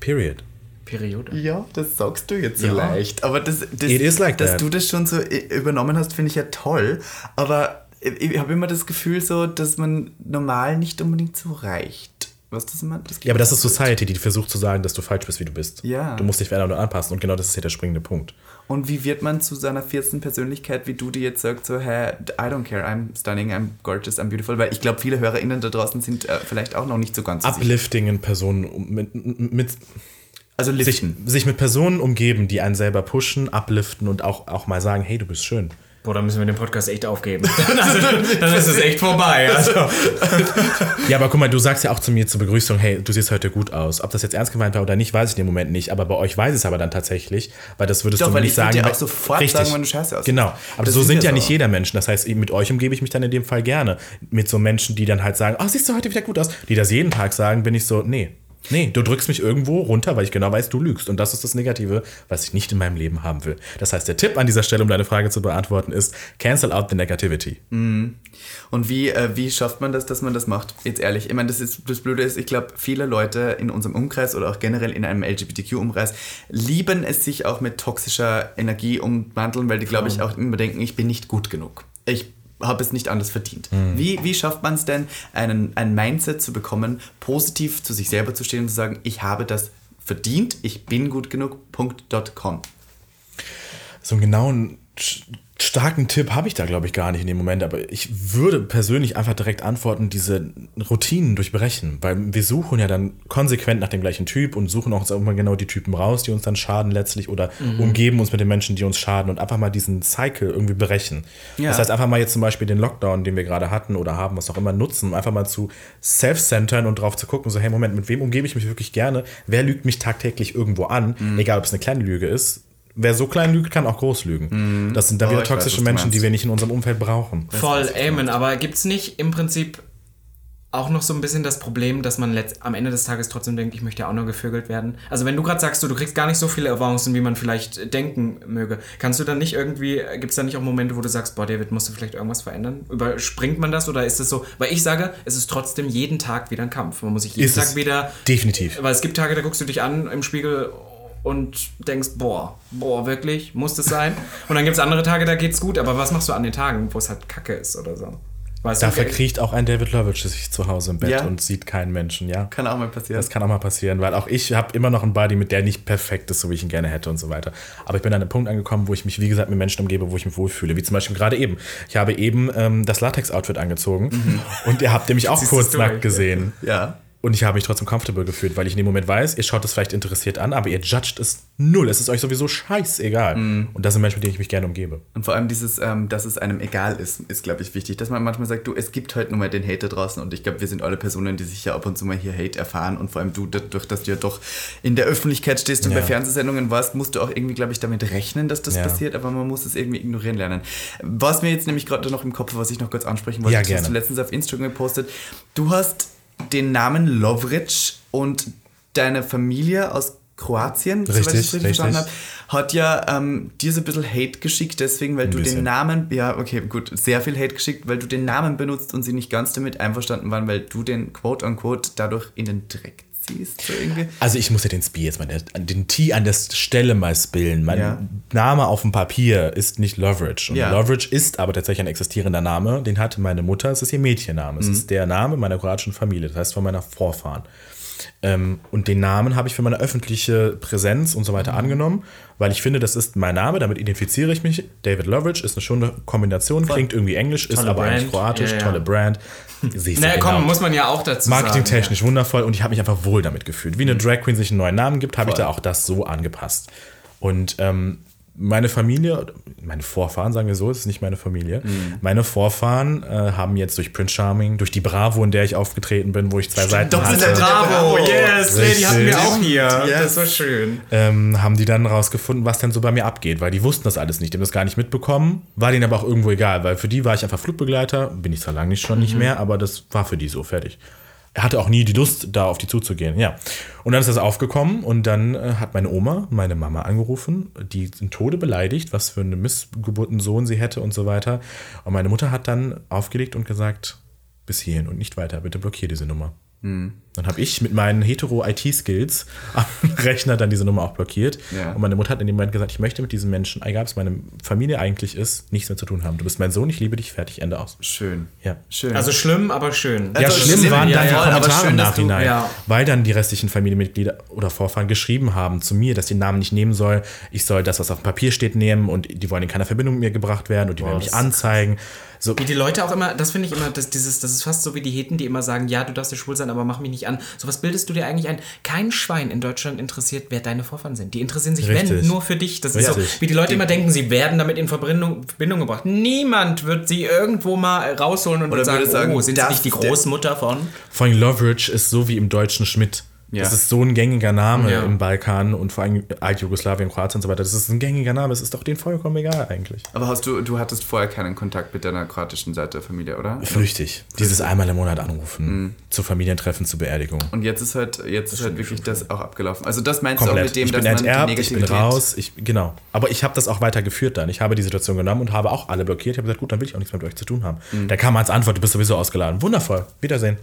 Period. Periode. Ja, das sagst du jetzt so Ja. leicht. Aber das, das It is like dass that. du das schon so äh, übernommen hast, finde ich ja toll. Aber ich- ich habe immer das Gefühl so, dass man normal nicht unbedingt so reicht. Was das immer? Das Ja, aber das ist Society, die versucht zu sagen, dass du falsch bist, wie du bist. Ja. Du musst dich verändern und anpassen und genau das ist hier der springende Punkt. Und wie wird man zu seiner vierten Persönlichkeit, wie du die jetzt sagst, so, hey, I don't care, I'm stunning, I'm gorgeous, I'm beautiful? Weil ich glaube, viele HörerInnen da draußen sind äh, vielleicht auch noch nicht so ganz. Uplifting in Personen um- mit, mit Also sich, liften. sich mit Personen umgeben, die einen selber pushen, upliften und auch, auch mal sagen, hey, du bist schön. Boah, dann müssen wir den Podcast echt aufgeben. also, dann ist es echt vorbei. Also. Ja, aber guck mal, du sagst ja auch zu mir zur Begrüßung, hey, du siehst heute gut aus. Ob das jetzt ernst gemeint war oder nicht, weiß ich in dem Moment nicht. Aber bei euch weiß ich es aber dann tatsächlich, weil das würdest Doch, du mir weil nicht ich würd sagen. dir auch weil- sofort sagen, wenn du scheiße aussiehst. Genau. Aber Das so sind ja so. nicht jeder Mensch. Das heißt, mit euch umgebe ich mich dann in dem Fall gerne. Mit so Menschen, die dann halt sagen, ach, siehst du heute wieder gut aus. Die das jeden Tag sagen, bin ich so, nee. Nee, du drückst mich irgendwo runter, weil ich genau weiß, du lügst. Und das ist das Negative, was ich nicht in meinem Leben haben will. Das heißt, der Tipp an dieser Stelle, um deine Frage zu beantworten, ist, cancel out the negativity. Und wie, äh, wie schafft man das, dass man das macht? Jetzt ehrlich, ich meine, das, ist, das Blöde ist, ich glaube, viele Leute in unserem Umkreis oder auch generell in einem LGBTQ-Umkreis lieben es sich auch mit toxischer Energie umwandeln, weil die, glaube ich, auch immer denken, ich bin nicht gut genug. Ich habe es nicht anders verdient. Wie, wie schafft man es denn, einen, ein Mindset zu bekommen, positiv zu sich selber zu stehen und zu sagen, ich habe das verdient, ich bin gut genug, Punkt.com. So einen genauen, starken Tipp habe ich da, glaube ich, gar nicht in dem Moment. Aber ich würde persönlich einfach direkt antworten, diese Routinen durchbrechen. Weil wir suchen ja dann konsequent nach dem gleichen Typ und suchen auch immer genau die Typen raus, die uns dann schaden letztlich oder umgeben uns mit den Menschen, die uns schaden und einfach mal diesen Cycle irgendwie brechen. Ja. Das heißt, einfach mal jetzt zum Beispiel den Lockdown, den wir gerade hatten oder haben, was auch immer, nutzen, um einfach mal zu self-centern und drauf zu gucken, so, hey, Moment, mit wem umgebe ich mich wirklich gerne? Wer lügt mich tagtäglich irgendwo an? Egal, ob es eine kleine Lüge ist. Wer so klein lügt, kann auch groß lügen. Das sind dann Oh, wieder weiß, toxische du Menschen, die wir nicht in unserem Umfeld brauchen. Voll, Amen. Aber gibt es nicht im Prinzip auch noch so ein bisschen das Problem, dass man letzt, am Ende des Tages trotzdem denkt, ich möchte ja auch noch gevögelt werden? Also wenn du gerade sagst, du, du kriegst gar nicht so viele Avancen, wie man vielleicht denken möge, kannst du dann nicht irgendwie, gibt es da nicht auch Momente, wo du sagst, boah, David, musst du vielleicht irgendwas verändern? Überspringt man das oder ist es so? Weil ich sage, es ist trotzdem jeden Tag wieder ein Kampf. Man muss sich jeden Ist Tag es. wieder... Definitiv. Weil es gibt Tage, da guckst du dich an im Spiegel und denkst, boah, boah, wirklich, muss das sein? Und dann gibt es andere Tage, da geht's gut, aber was machst du an den Tagen, wo es halt kacke ist oder so? Weißt Da du, verkriecht auch ein David Lovitch sich zu Hause im Bett Ja. und sieht keinen Menschen, ja. Kann auch mal passieren. Das kann auch mal passieren, weil auch ich habe immer noch einen Body, mit der nicht perfekt ist, so wie ich ihn gerne hätte und so weiter. Aber ich bin an einem Punkt angekommen, wo ich mich, wie gesagt, mit Menschen umgebe, wo ich mich wohlfühle. Wie zum Beispiel gerade eben. Ich habe eben ähm, das Latex-Outfit angezogen und ihr habt nämlich auch kurz nackt gesehen. ja. Und ich habe mich trotzdem comfortable gefühlt, weil ich in dem Moment weiß, ihr schaut es vielleicht interessiert an, aber ihr judgt es null. Es ist euch sowieso scheißegal. Und das sind Menschen, mit denen ich mich gerne umgebe. Und vor allem dieses, ähm, dass es einem egal ist, ist, glaube ich, wichtig. Dass man manchmal sagt, du, es gibt halt nur mal den Hater draußen und ich glaube, wir sind alle Personen, die sich ja ab und zu mal hier Hate erfahren und vor allem du, dadurch, dass du ja doch in der Öffentlichkeit stehst und Ja. bei Fernsehsendungen warst, musst du auch irgendwie, glaube ich, damit rechnen, dass das Ja. passiert, aber man muss es irgendwie ignorieren lernen. Was mir jetzt nämlich gerade noch im Kopf, was ich noch kurz ansprechen wollte, Ja, das hast du letztens auf Instagram gepostet. Du hast den Namen Lovric und deine Familie aus Kroatien, soweit ich Richtig, das richtig verstanden habe, richtig. hat ja ähm, dir so ein bisschen Hate geschickt, deswegen, weil Ein du den bisschen. Namen, ja, okay, gut, sehr viel Hate geschickt, weil du den Namen benutzt und sie nicht ganz damit einverstanden waren, weil du den quote-unquote dadurch in den Dreck ziehst, so. Also ich muss ja den Spi jetzt mal, den T an der Stelle mal spillen. Mein Ja. Name auf dem Papier ist nicht Loveridge. Und Ja. Loveridge ist aber tatsächlich ein existierender Name. Den hatte meine Mutter, es ist ihr Mädchenname. Es ist der Name meiner kroatischen Familie, das heißt von meiner Vorfahren. Ähm, und den Namen habe ich für meine öffentliche Präsenz und so weiter angenommen, weil ich finde, das ist mein Name, damit identifiziere ich mich. David Loveridge ist eine schöne Kombination, klingt irgendwie englisch, ist Tolle aber eigentlich Brand. kroatisch, Ja, ja. tolle Brand. Siehst Naja, komm, genau. muss man ja auch dazu sagen. Marketingtechnisch wundervoll und ich habe mich einfach wohl damit gefühlt. Wie eine Drag Queen sich einen neuen Namen gibt, habe ich Voll. da auch das so angepasst. Und ähm, meine Familie, meine Vorfahren, sagen wir so, es ist nicht meine Familie. Mhm. Meine Vorfahren äh, haben jetzt durch Prince Charming, durch die Bravo, in der ich aufgetreten bin, wo ich zwei Seiten Doppelter hatte, Bravo, Bravo. yes, nee, die hatten wir Richtig. auch hier. Yes. Das war schön. ähm, haben die dann rausgefunden, was denn so bei mir abgeht, weil die wussten das alles nicht, die haben das gar nicht mitbekommen, war denen aber auch irgendwo egal, weil für die war ich einfach Flugbegleiter, bin ich zwar lange nicht schon nicht Mhm. mehr, aber das war für die so fertig. Er hatte auch nie die Lust, da auf die zuzugehen, ja. Und dann ist das aufgekommen und dann äh, hat meine Oma meine Mama angerufen, die in Tode beleidigt, was für einen missgeburten Sohn sie hätte und so weiter. Und meine Mutter hat dann aufgelegt und gesagt, bis hierhin und nicht weiter, bitte blockier diese Nummer. Hm. Dann habe ich mit meinen hetero-IT-Skills am Rechner dann diese Nummer auch blockiert. Ja. Und meine Mutter hat in dem Moment gesagt, ich möchte mit diesen Menschen, egal ob es meine Familie eigentlich ist, nichts mehr zu tun haben. Du bist mein Sohn, ich liebe dich, fertig, Ende aus. Schön. Ja. Schön. Also schlimm, aber schön. Ja, Also schlimm schlimm, waren ja, dann die ja, aber Kommentare schön, im dass du- Nachhinein, ja. weil dann die restlichen Familienmitglieder oder Vorfahren geschrieben haben zu mir, dass ich den Namen nicht nehmen soll. Ich soll das, was auf dem Papier steht, nehmen und die wollen in keiner Verbindung mit mir gebracht werden und die werden mich das- anzeigen. So, Wie die Leute auch immer, das finde ich immer, das, dieses, das ist fast so wie die Heten, die immer sagen, ja, du darfst ja schwul sein, aber mach mich nicht an. So was bildest du dir eigentlich ein? Kein Schwein in Deutschland interessiert, wer deine Vorfahren sind. Die interessieren sich, wenn, Richtig. nur für dich. Das ist so, Richtig. wie die Leute immer denken, sie werden damit in Verbindung, Verbindung gebracht. Niemand wird sie irgendwo mal rausholen und sagen, sagen, oh, sind sie das nicht die Großmutter von? Vor allem Loveridge ist so wie im deutschen Schmidt. Ja. Das ist so ein gängiger Name Ja. im Balkan und vor allem Altjugoslawien, Kroatien und so weiter. Das ist ein gängiger Name. Es ist doch denen vollkommen egal eigentlich. aber hast du, du hattest vorher keinen Kontakt mit deiner kroatischen Seite der Familie, oder? Flüchtig. Dieses einmal im Monat anrufen. Mhm. Zu Familientreffen, zur Beerdigung. Und jetzt ist halt, jetzt ist halt wirklich das auch abgelaufen. Also das meinst du auch Komplett. mit dem, ich bin dass man die enterbt, ich bin raus. Ich, genau. Aber ich habe das auch weiter geführt dann. Ich habe die Situation genommen und habe auch alle blockiert. Ich habe gesagt, gut, dann will ich auch nichts mehr mit euch zu tun haben. Mhm. Da kam als Antwort, du bist sowieso ausgeladen. Wundervoll. Wiedersehen.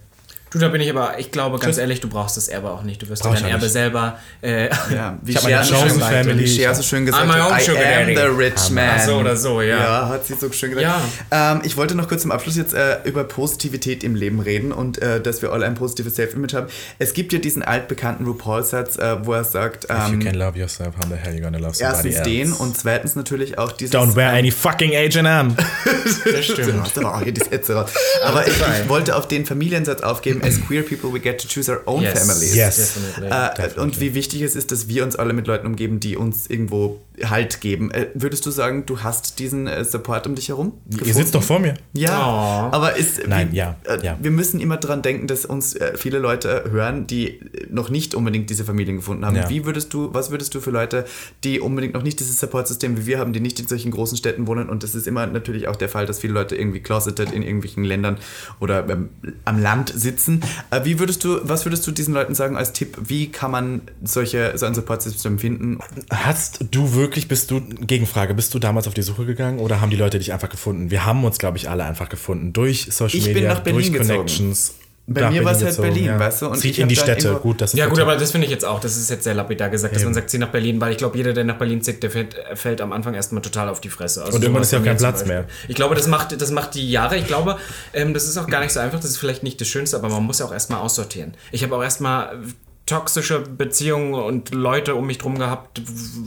Du, da bin ich aber, ich glaube ganz Tschüss. ehrlich, du brauchst das Erbe auch nicht. Du wirst Brauch dein Erbe nicht. selber. Äh, Ja, wie Ich Cher so schön Family, wie Cher so schön gesagt I'm my own hat, I sugar am daddy. the rich man. Ach so oder so, ja. Ja, hat sie so schön gesagt. Ähm, ich wollte noch kurz zum Abschluss jetzt äh, über Positivität im Leben reden und äh, dass wir alle ein positives Self-Image haben. Es gibt ja diesen altbekannten RuPaul-Satz, äh, wo er sagt, If you ähm, can love yourself, how the hell you gonna love somebody erstens else? den und zweitens natürlich auch dieses... Don't wear any fucking H&M. das stimmt. Hast aber auch hier das Ätze raus. Aber ich, ich wollte auf den Familiensatz aufgeben, as queer people we get to choose our own Yes. families. Yes. Definitely. Äh, und wie wichtig es ist, dass wir uns alle mit Leuten umgeben, die uns irgendwo Halt geben. Äh, würdest du sagen, du hast diesen äh, Support um dich herum? Ihr sitzt doch vor mir. Ja, Oh. aber ist, Nein, wie, ja, äh, ja. wir müssen immer dran denken, dass uns äh, viele Leute hören, die noch nicht unbedingt diese Familien gefunden haben. Ja. Wie würdest du, was würdest du für Leute, die unbedingt noch nicht dieses Support-System wie wir haben, die nicht in solchen großen Städten wohnen und das ist immer natürlich auch der Fall, dass viele Leute irgendwie closeted in irgendwelchen Ländern oder ähm, am Land sitzen. Äh, wie würdest du, was würdest du diesen Leuten sagen als Tipp? Wie kann man solche, so ein Support-System finden? Hast du wirklich, bist du, Gegenfrage, bist du damals auf die Suche gegangen oder haben die Leute dich einfach gefunden? Wir haben uns, glaube ich, alle einfach gefunden. Durch Social Ich bin Media, nach Berlin durch gezogen. Connections. Bei mir war es halt Berlin, ja. weißt du? Und Zieht ich in die Städte. Gut, das ist Ja gut, aber das finde ich jetzt auch, das ist jetzt sehr lapidar gesagt, dass man sagt, zieh nach Berlin, weil ich glaube, jeder, der nach Berlin zieht, der fällt, fällt am Anfang erstmal total auf die Fresse. Also Und irgendwann ist ja auch kein Platz mehr. Ich glaube, das macht, das macht die Jahre. Ich glaube, ähm, das ist auch gar nicht so einfach, das ist vielleicht nicht das Schönste, aber man muss ja auch erstmal aussortieren. Ich habe auch erstmal toxische Beziehungen und Leute um mich drum gehabt,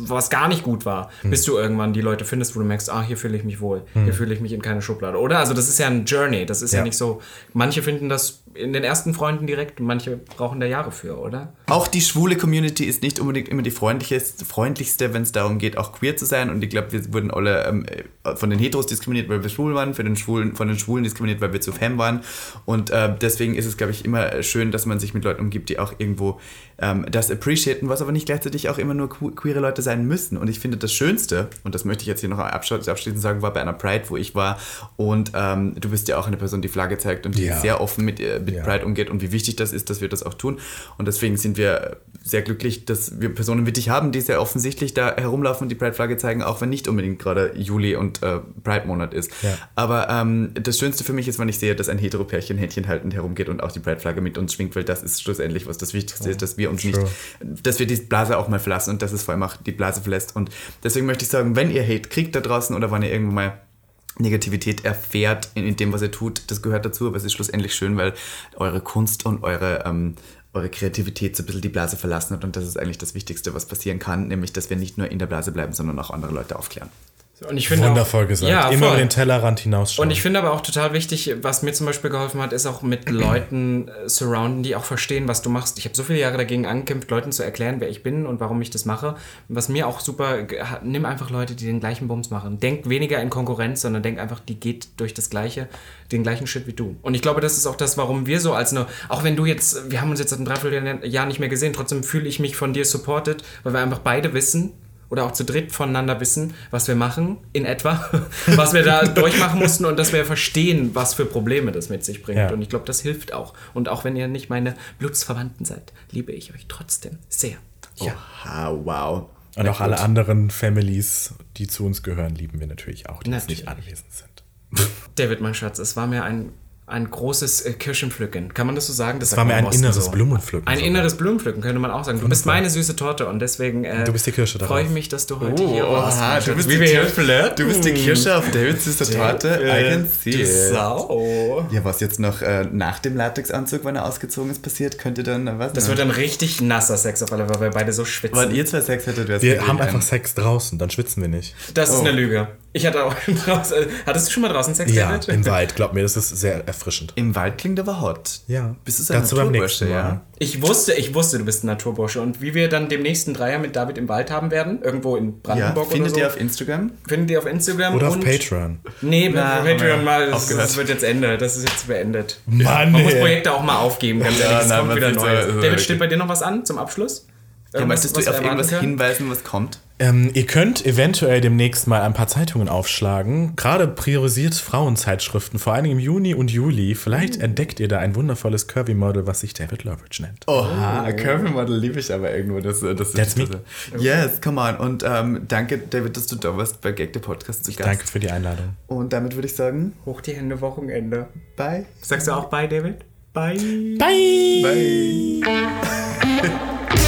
was gar nicht gut war, Hm. bis du irgendwann die Leute findest, wo du merkst, ah, hier fühle ich mich wohl, hier fühle ich mich in keine Schublade. Oder? Also das ist ja ein Journey, das ist ja, Ja. nicht so, manche finden das in den ersten Freunden direkt, manche brauchen da Jahre für, oder? Auch die schwule Community ist nicht unbedingt immer die freundlichste, freundlichste wenn es darum geht, auch queer zu sein. Und ich glaube, wir wurden alle ähm, von den Heteros diskriminiert, weil wir schwul waren, für den Schwulen, von den Schwulen diskriminiert, weil wir zu femme waren. Und äh, deswegen ist es, glaube ich, immer schön, dass man sich mit Leuten umgibt, die auch irgendwo ähm, das appreciaten, was aber nicht gleichzeitig auch immer nur que- queere Leute sein müssen. Und ich finde das Schönste, und das möchte ich jetzt hier noch abschli- abschließend sagen, war bei einer Pride, wo ich war. Und ähm, du bist ja auch eine Person, die Flagge zeigt und die Ja. sehr offen mit, äh, mit Ja. Pride umgeht und wie wichtig das ist, dass wir das auch tun. Und deswegen sind wir sehr glücklich, dass wir Personen wie dich haben, die sehr offensichtlich da herumlaufen und die Pride-Flagge zeigen, auch wenn nicht unbedingt gerade Juli und äh, Pride-Monat ist. Ja. Aber ähm, das Schönste für mich ist, wenn ich sehe, dass ein Hetero-Pärchen Händchen haltend herumgeht und auch die Pride-Flagge mit uns schwingt, weil das ist schlussendlich, was das Wichtigste ist, dass wir uns nicht, True. dass wir die Blase auch mal verlassen und dass es vor allem auch die Blase verlässt. Und deswegen möchte ich sagen, wenn ihr Hate kriegt da draußen oder wenn ihr irgendwo mal Negativität erfährt in, in dem, was ihr tut, das gehört dazu, aber es ist schlussendlich schön, weil eure Kunst und eure, ähm, eure Kreativität so ein bisschen die Blase verlassen hat. Und das ist eigentlich das Wichtigste, was passieren kann, nämlich, dass wir nicht nur in der Blase bleiben, sondern auch andere Leute aufklären. Und ich finde Wundervoll auch, gesagt. Ja, Immer über den Tellerrand hinausschauen. Und ich finde aber auch total wichtig, was mir zum Beispiel geholfen hat, ist auch mit Leuten äh, surrounden, die auch verstehen, was du machst. Ich habe so viele Jahre dagegen angekämpft, Leuten zu erklären, wer ich bin und warum ich das mache. Was mir auch super, nimm einfach Leute, die den gleichen Bums machen. Denk weniger in Konkurrenz, sondern denk einfach, die geht durch das Gleiche, den gleichen Shit wie du. Und ich glaube, das ist auch das, warum wir so als eine, auch wenn du jetzt, wir haben uns jetzt seit einem Dreivierteljahr nicht mehr gesehen, trotzdem fühle ich mich von dir supported, weil wir einfach beide wissen, oder auch zu dritt voneinander wissen, was wir machen, in etwa, was wir da durchmachen mussten und dass wir verstehen, was für Probleme das mit sich bringt. Ja. Und ich glaube, das hilft auch. Und auch wenn ihr nicht meine Blutsverwandten seid, liebe ich euch trotzdem sehr. Ja. Oha, wow. Und auch alle anderen Families, die zu uns gehören, lieben wir natürlich auch, die jetzt nicht Natürlich. anwesend sind. David, mein Schatz, es war mir ein, ein großes äh, Kirschenpflücken. Kann man das so sagen? Das Es war mir ein inneres Blumenpflücken. Ein sogar. inneres Blumenpflücken, könnte man auch sagen. Du bist meine süße Torte und deswegen äh, Du bist die Kirsche darauf. freue ich mich, dass du heute hier Oh, warst. oha, mein du bist, Wie wir hier flirten. du bist die Kirsche auf Davids süßer Torte. I can see Du. Sau. Ja, was jetzt noch äh, nach dem Latexanzug, wenn er ausgezogen ist, passiert, könnte dann, was? Das wird dann richtig nasser Sex auf alle Fälle, weil wir beide so schwitzen. Wenn ihr zwei Sex hättet, wäre es Wir haben einfach Sex draußen, dann schwitzen wir nicht. Das ist Oh. eine Lüge. Ich hatte auch draußen. Hattest du schon mal draußen Sex, Ja, David? im Wald, glaub mir, das ist sehr erfrischend. Im Wald klingt aber hot. Ja. Bist du ein Dazu Naturbursche, nächsten ja? Ich wusste, ich wusste, du bist ein Naturbursche. Und wie wir dann demnächst einen Dreier mit David im Wald haben werden, irgendwo in Ja, Brandenburg findet oder so, ihr auf Instagram? findet ihr auf Instagram. Oder auf Patreon. Nee, Na, auf Patreon mal. Das, das wird jetzt Ende. Das ist jetzt beendet. Mann, Man muss ey. Projekte auch mal aufgeben, ganz ehrlich. Es nein, kommt wieder äh, David, steht bei dir noch was an zum Abschluss? Ja, Irgendwas, möchtest du was auf irgendwas können? hinweisen, was kommt? Ähm, ihr könnt eventuell demnächst mal ein paar Zeitungen aufschlagen. Gerade priorisiert Frauenzeitschriften, vor allem im Juni und Juli. Vielleicht entdeckt ihr da ein wundervolles Curvy-Model, was sich David Loveridge nennt. Oha, oh. Curvy Model liebe ich aber irgendwo. Das, das That's me. Yes, come on. Und ähm, danke, David, dass du da warst bei Gag the Podcast zu Gast. Danke für die Einladung. Und damit würde ich sagen, Hoch die Hände, Wochenende. bye. Sagst du auch Bye, David? Bye. Bye! Bye.